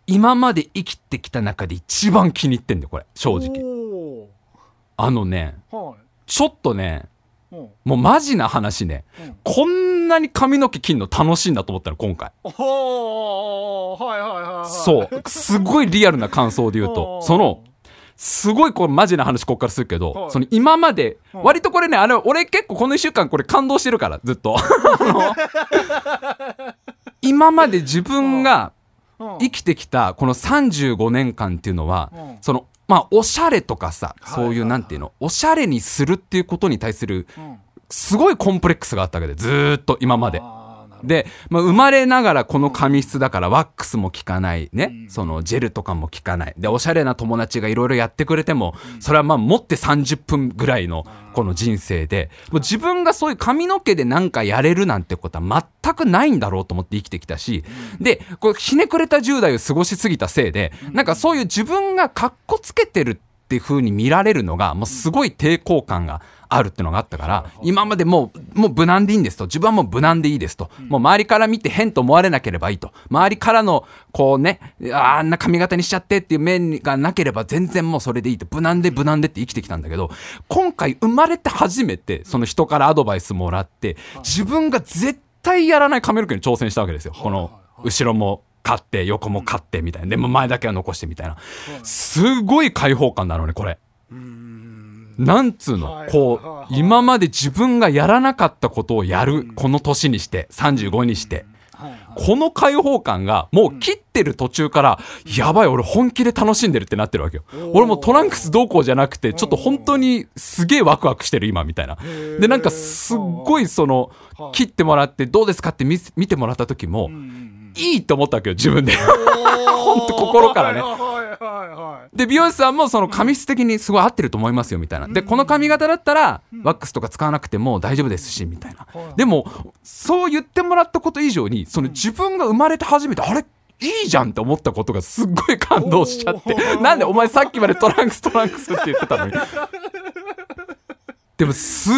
今まで生きてきた中で一番気に入ってんだよこれ。正直。おあのねーはいちょっとねうん。もうマジな話ね、うん。こんなに髪の毛切るの楽しいんだと思ったの今回。おーはいはいはいはい。そう。すごいリアルな感想で言うと。そのすごいこれマジな話こっからするけど、はい。その今まで、はい割とこれねあれ俺結構この1週間これ感動してるからずっと。今まで自分がうん。生きてきたこの35年間っていうのは、うん。そのまあ、おしゃれとかさ、はいそういう、なんていうの、おしゃれにするっていうことに対する、うん。すごいコンプレックスがあったわけで、ずーっと今まで。で、まあ、生まれながらこの髪質だからワックスも効かないね、うん。そのジェルとかも効かない。でおしゃれな友達がいろいろやってくれても、それはまあ持って30分ぐらいのこの人生でもう自分がそういう髪の毛でなんかやれるなんてことは全くないんだろうと思って生きてきたし、でこうひねくれた10代を過ごしすぎたせいで、なんかそういう自分がかっこつけてるっていう風に見られるのがもうすごい抵抗感があるってのがあったから、今までもうもう無難でいいんですと。自分はもう無難でいいですと、もう周りから見て変と思われなければいいと。周りからのこうねああんな髪型にしちゃってっていう面がなければ全然もうそれでいいと。無難で無難でって生きてきたんだけど今回生まれて初めてその人からアドバイスもらって自分が絶対やらない髪の毛に挑戦したわけですよ。この後ろも買って横も買ってみたいな。でも前だけは残してみたいな。すごい開放感なのねこれ。なんつうの、はい。こう、今まで自分がやらなかったことをやる、この年にして、35にして、この開放感が、もう切ってる途中から、やばい、俺本気で楽しんでるってなってるわけよ。俺もうトランクスどうこうじゃなくて、ちょっと本当にすげえワクワクしてる今、みたいな。で、なんかすっごいその、切ってもらって、どうですかって見てもらった時も、いいって思ったわけよ、自分で。ほんと心からねはいで美容師さんもその髪質的にすごい合ってると思いますよみたいな。でこの髪型だったらワックスとか使わなくても大丈夫ですしみたいな。はい。でもそう言ってもらったこと以上にその自分が生まれて初めてあれ？いいじゃんって思ったことがすっごい感動しちゃって。なんでお前さっきまでトランクストランクスって言ってたのに。でもすっ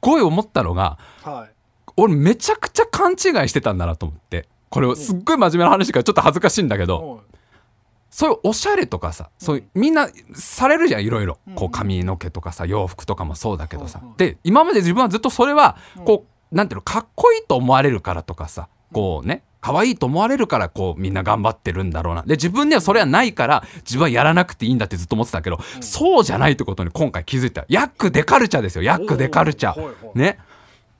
ごい思ったのがいはい。俺めちゃくちゃ勘違いしてたんだなと思って。これをすっごい真面目な話からちょっと恥ずかしいんだけど。はいそういうおしゃれとかさ、そういうみんなされるじゃんいろいろ、こううん髪の毛とかさ洋服とかもそうだけどさ、で今まで自分はずっとそれはこう、なんていうのかっこいいと思われるからとかさこうね可愛いと思われるからこうみんな頑張ってるんだろうな。で自分にはそれはないから自分はやらなくていいんだってずっと思ってたけど、そうじゃないってことに今回気づいた。ヤックデカルチャーですよ。ヤックデカルチャね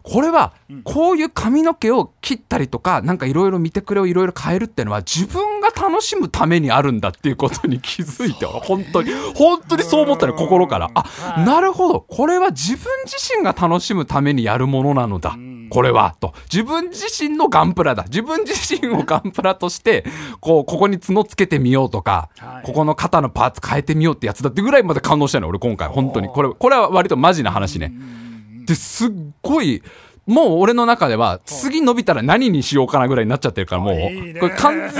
これはこういう髪の毛を切ったりとかなんかいろいろ見てくれをいろいろ変えるっていうのは自分が楽しむためにあるんだっていうことに気づいて本当に。本当にそう思ったね心から。あはい。なるほど。これは自分自身が楽しむためにやるものなのだ。ん。これはと。自分自身のガンプラだ。自分自身をガンプラとしてこうここに角つけてみようとかはい。ここの肩のパーツ変えてみようってやつだってぐらいまで感動したの俺今回。本当に。これこれは割とマジな話ね。ですっごいもう俺の中では次伸びたら何にしようかなぐらいになっちゃってるからもう。これ完全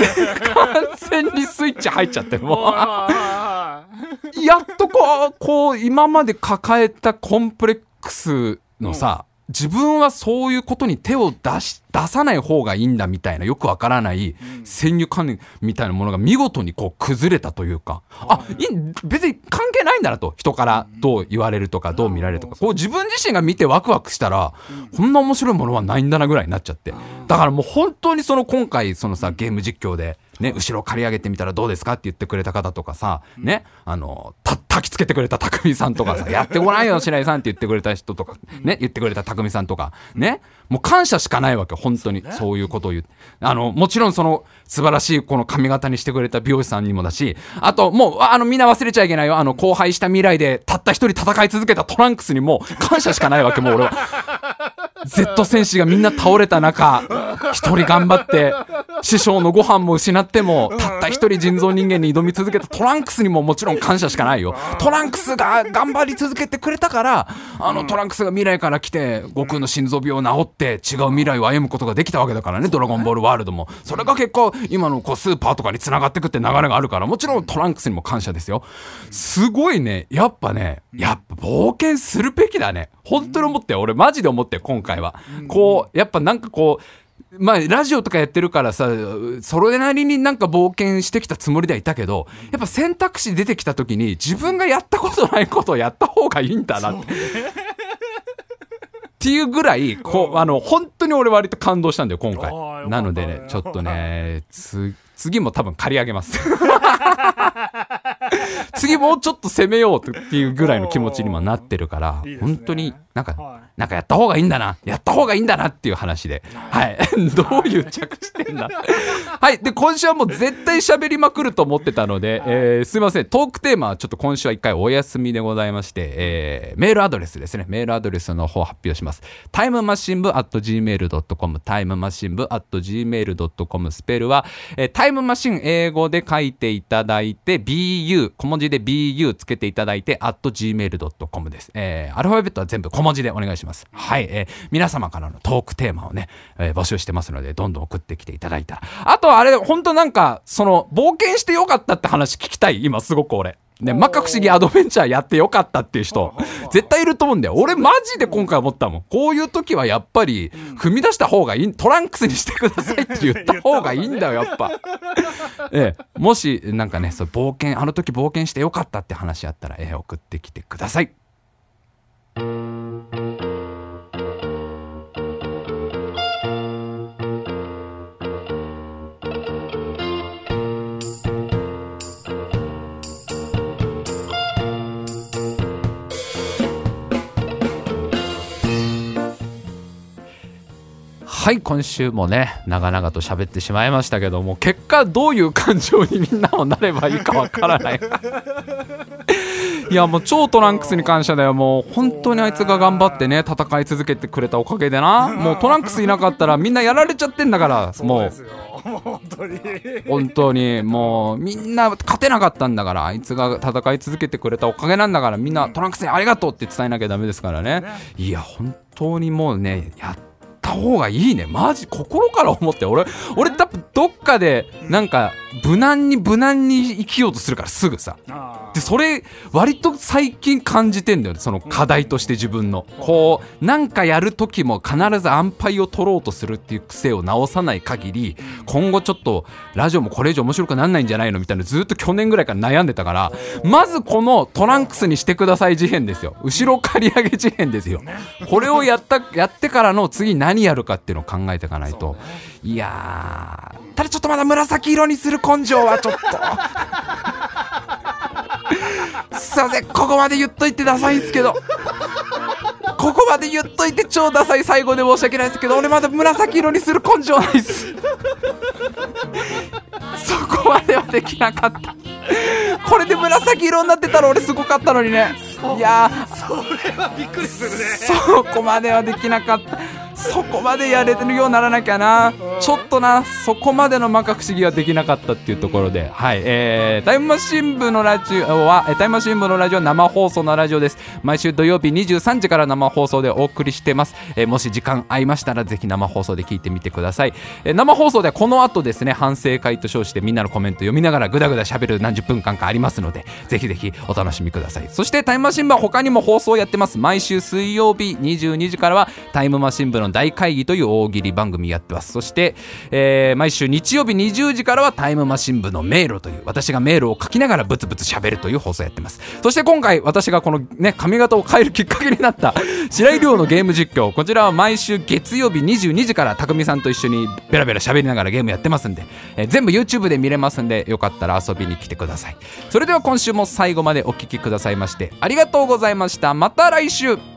完全にスイッチ入っちゃってるもう。やっとこうこう今まで抱えたコンプレックスのさ自分はそういうことに手を出し出さない方がいいんだみたいなよくわからない先入観念みたいなものが見事にこう崩れたというかあいい別に関係ないんだなと人からどう言われるとかど。う見られるとかこう自分自身が見てワクワクしたらこんな面白いものはないんだなぐらいになっちゃってだからもう本当にその今回そのさゲーム実況でね後ろ借り上げてみたらどうですかって言ってくれた方とかさねあのた焚きつけてくれた匠さんとかさ やってごらんよ白井さんって言ってくれた人とかね言ってくれた匠さんとかねもう感謝しかないわけ本当に。そういうことを言う。あのもちろんその素晴らしいこの髪型にしてくれた美容師さんにもだしあともうあのみんな忘れちゃいけないよ。あの荒廃した未来でたった一人戦い続けたトランクスにも感謝しかないわけもう俺は。Z 戦士がみんな倒れた中一人頑張って師匠のご飯も失ってもたった一人人造人間に挑み続けたトランクスにももちろん感謝しかないよトランクスが頑張り続けてくれたからあのトランクスが未来から来て悟空の心臓病を治って違う未来を歩むことができたわけだからねドラゴンボールワールドも。それが結果今のこうスーパーとかにつながってくって流れがあるからもちろんトランクスにも感謝ですよ。すごいね。やっぱねやっぱ冒険するべきだね。本当に思ってよ俺マジで思ってよ今回は。こうやっぱなんかこうまあ、ラジオとかやってるからさ、それなりになんか冒険してきたつもりではいたけど、やっぱ選択肢出てきた時に自分がやったことないことをやった方がいいんだなって。っていうぐらい、こう、あの、本当に俺割と感動したんだよ、今回。なのでね、ちょっとね、つ、次も多分借り上げます。次もうちょっと攻めようっていうぐらいの気持ちにもなってるから本当になんかはなんかやった方がいいんだな。やった方がいいんだなっていう話で。はい。どういう着地点だ？はい。で、今週はもう絶対喋りまくると思ってたので、えーすいません。トークテーマはちょっと今週は一回お休みでございまして、えーメールアドレスですね。メールアドレスの方発表します。タイムマシン部 at gmail.com、タイムマシン部 at gmail.com、スペルは、えータイムマシン英語で書いていただいて、bu、小文字で bu つけていただいて、at gmail.com です。えーアルファベットは全部小文字でお願いします。はい。えー皆様からのトークテーマをね、えー募集してますので、どんどん送ってきていただいたら。あと、あれ、本当なんか、その、冒険してよかったって話聞きたい。今、すごく俺。ね、摩訶不思議アドベンチャーやってよかったっていう人、絶対いると思うんだよ。俺マジで今回思ったもん。こういう時はやっぱり、踏み出した方がいい、トランクスにしてくださいって言った方がいいんだよ、やっぱ。ええ、もし、なんかね、そう、冒険、あの時冒険してよかったって話あったら、ええ、送ってきてください。はい今週もね長々と喋ってしまいましたけども結果どういう感情にみんなもなればいいかわからない。いやもう超トランクスに感謝だよもう本当にあいつが頑張ってね戦い続けてくれたおかげでな。もうトランクスいなかったらみんなやられちゃってんだからもう。本当に。本当に。もうみんな勝てなかったんだからあいつが戦い続けてくれたおかげなんだからみんなトランクスにありがとうって伝えなきゃダメですからね。いや本当にもうねやった方がいいね。マジ心から思って。俺俺多分どっかでなんか無難に無難に生きようとするからすぐさ。あでそれ割と最近感じてんだよね。その課題として自分の。こうなんかやる時も必ず安牌を取ろうとするっていう癖を直さない限り今後ちょっとラジオもこれ以上面白くなんないんじゃないの？みたいなずっと去年ぐらいから悩んでたからまずこのトランクスにしてください事変ですよ。後ろ刈り上げ事変ですよ。これをやったやってからの次何やるかっていうのを考えていかないと。いやーただちょっとまだ紫色にする根性はちょっと。すいませんここまで言っといてダサいんすけど。ここまで言っといて超ダサい最後で申し訳ないですけど俺まだ紫色にする根性ないっす。そこまではできなかった。これで紫色になってたら俺すごかったのにね。いやーそれはびっくりするね。そこまではできなかったそこまでやれるようにならなきゃな。ちょっとな。そこまでの摩訶不思議はできなかったっていうところで。はい。えー、タイムマシン部のラジオはえータイムマシン部のラジオは生放送のラジオです。毎週土曜日23時から生放送でお送りしてます、えーもし時間合いましたらぜひ生放送で聞いてみてください、えー生放送ではこの後ですね反省会と称してみんなのコメント読みながらぐだぐだ喋る何十分間かありますのでぜひぜひお楽しみください。そしてタイムマシン部は他にも放送をやってます。毎週水曜日22時からはタイムマシン部の大会議という大喜利番組やってます。そして、えー毎週日曜日20時からはタイムマシン部の迷路という私がメールを書きながらブツブツ喋るという放送やってます。そして今回私がこのね髪型を変えるきっかけになった白井亮のゲーム実況こちらは毎週月曜日22時から匠さんと一緒にベラベラ喋りながらゲームやってますんで、えー全部 YouTube で見れますんでよかったら遊びに来てください。それでは今週も最後までお聴きくださいましてありがとうございました。また来週。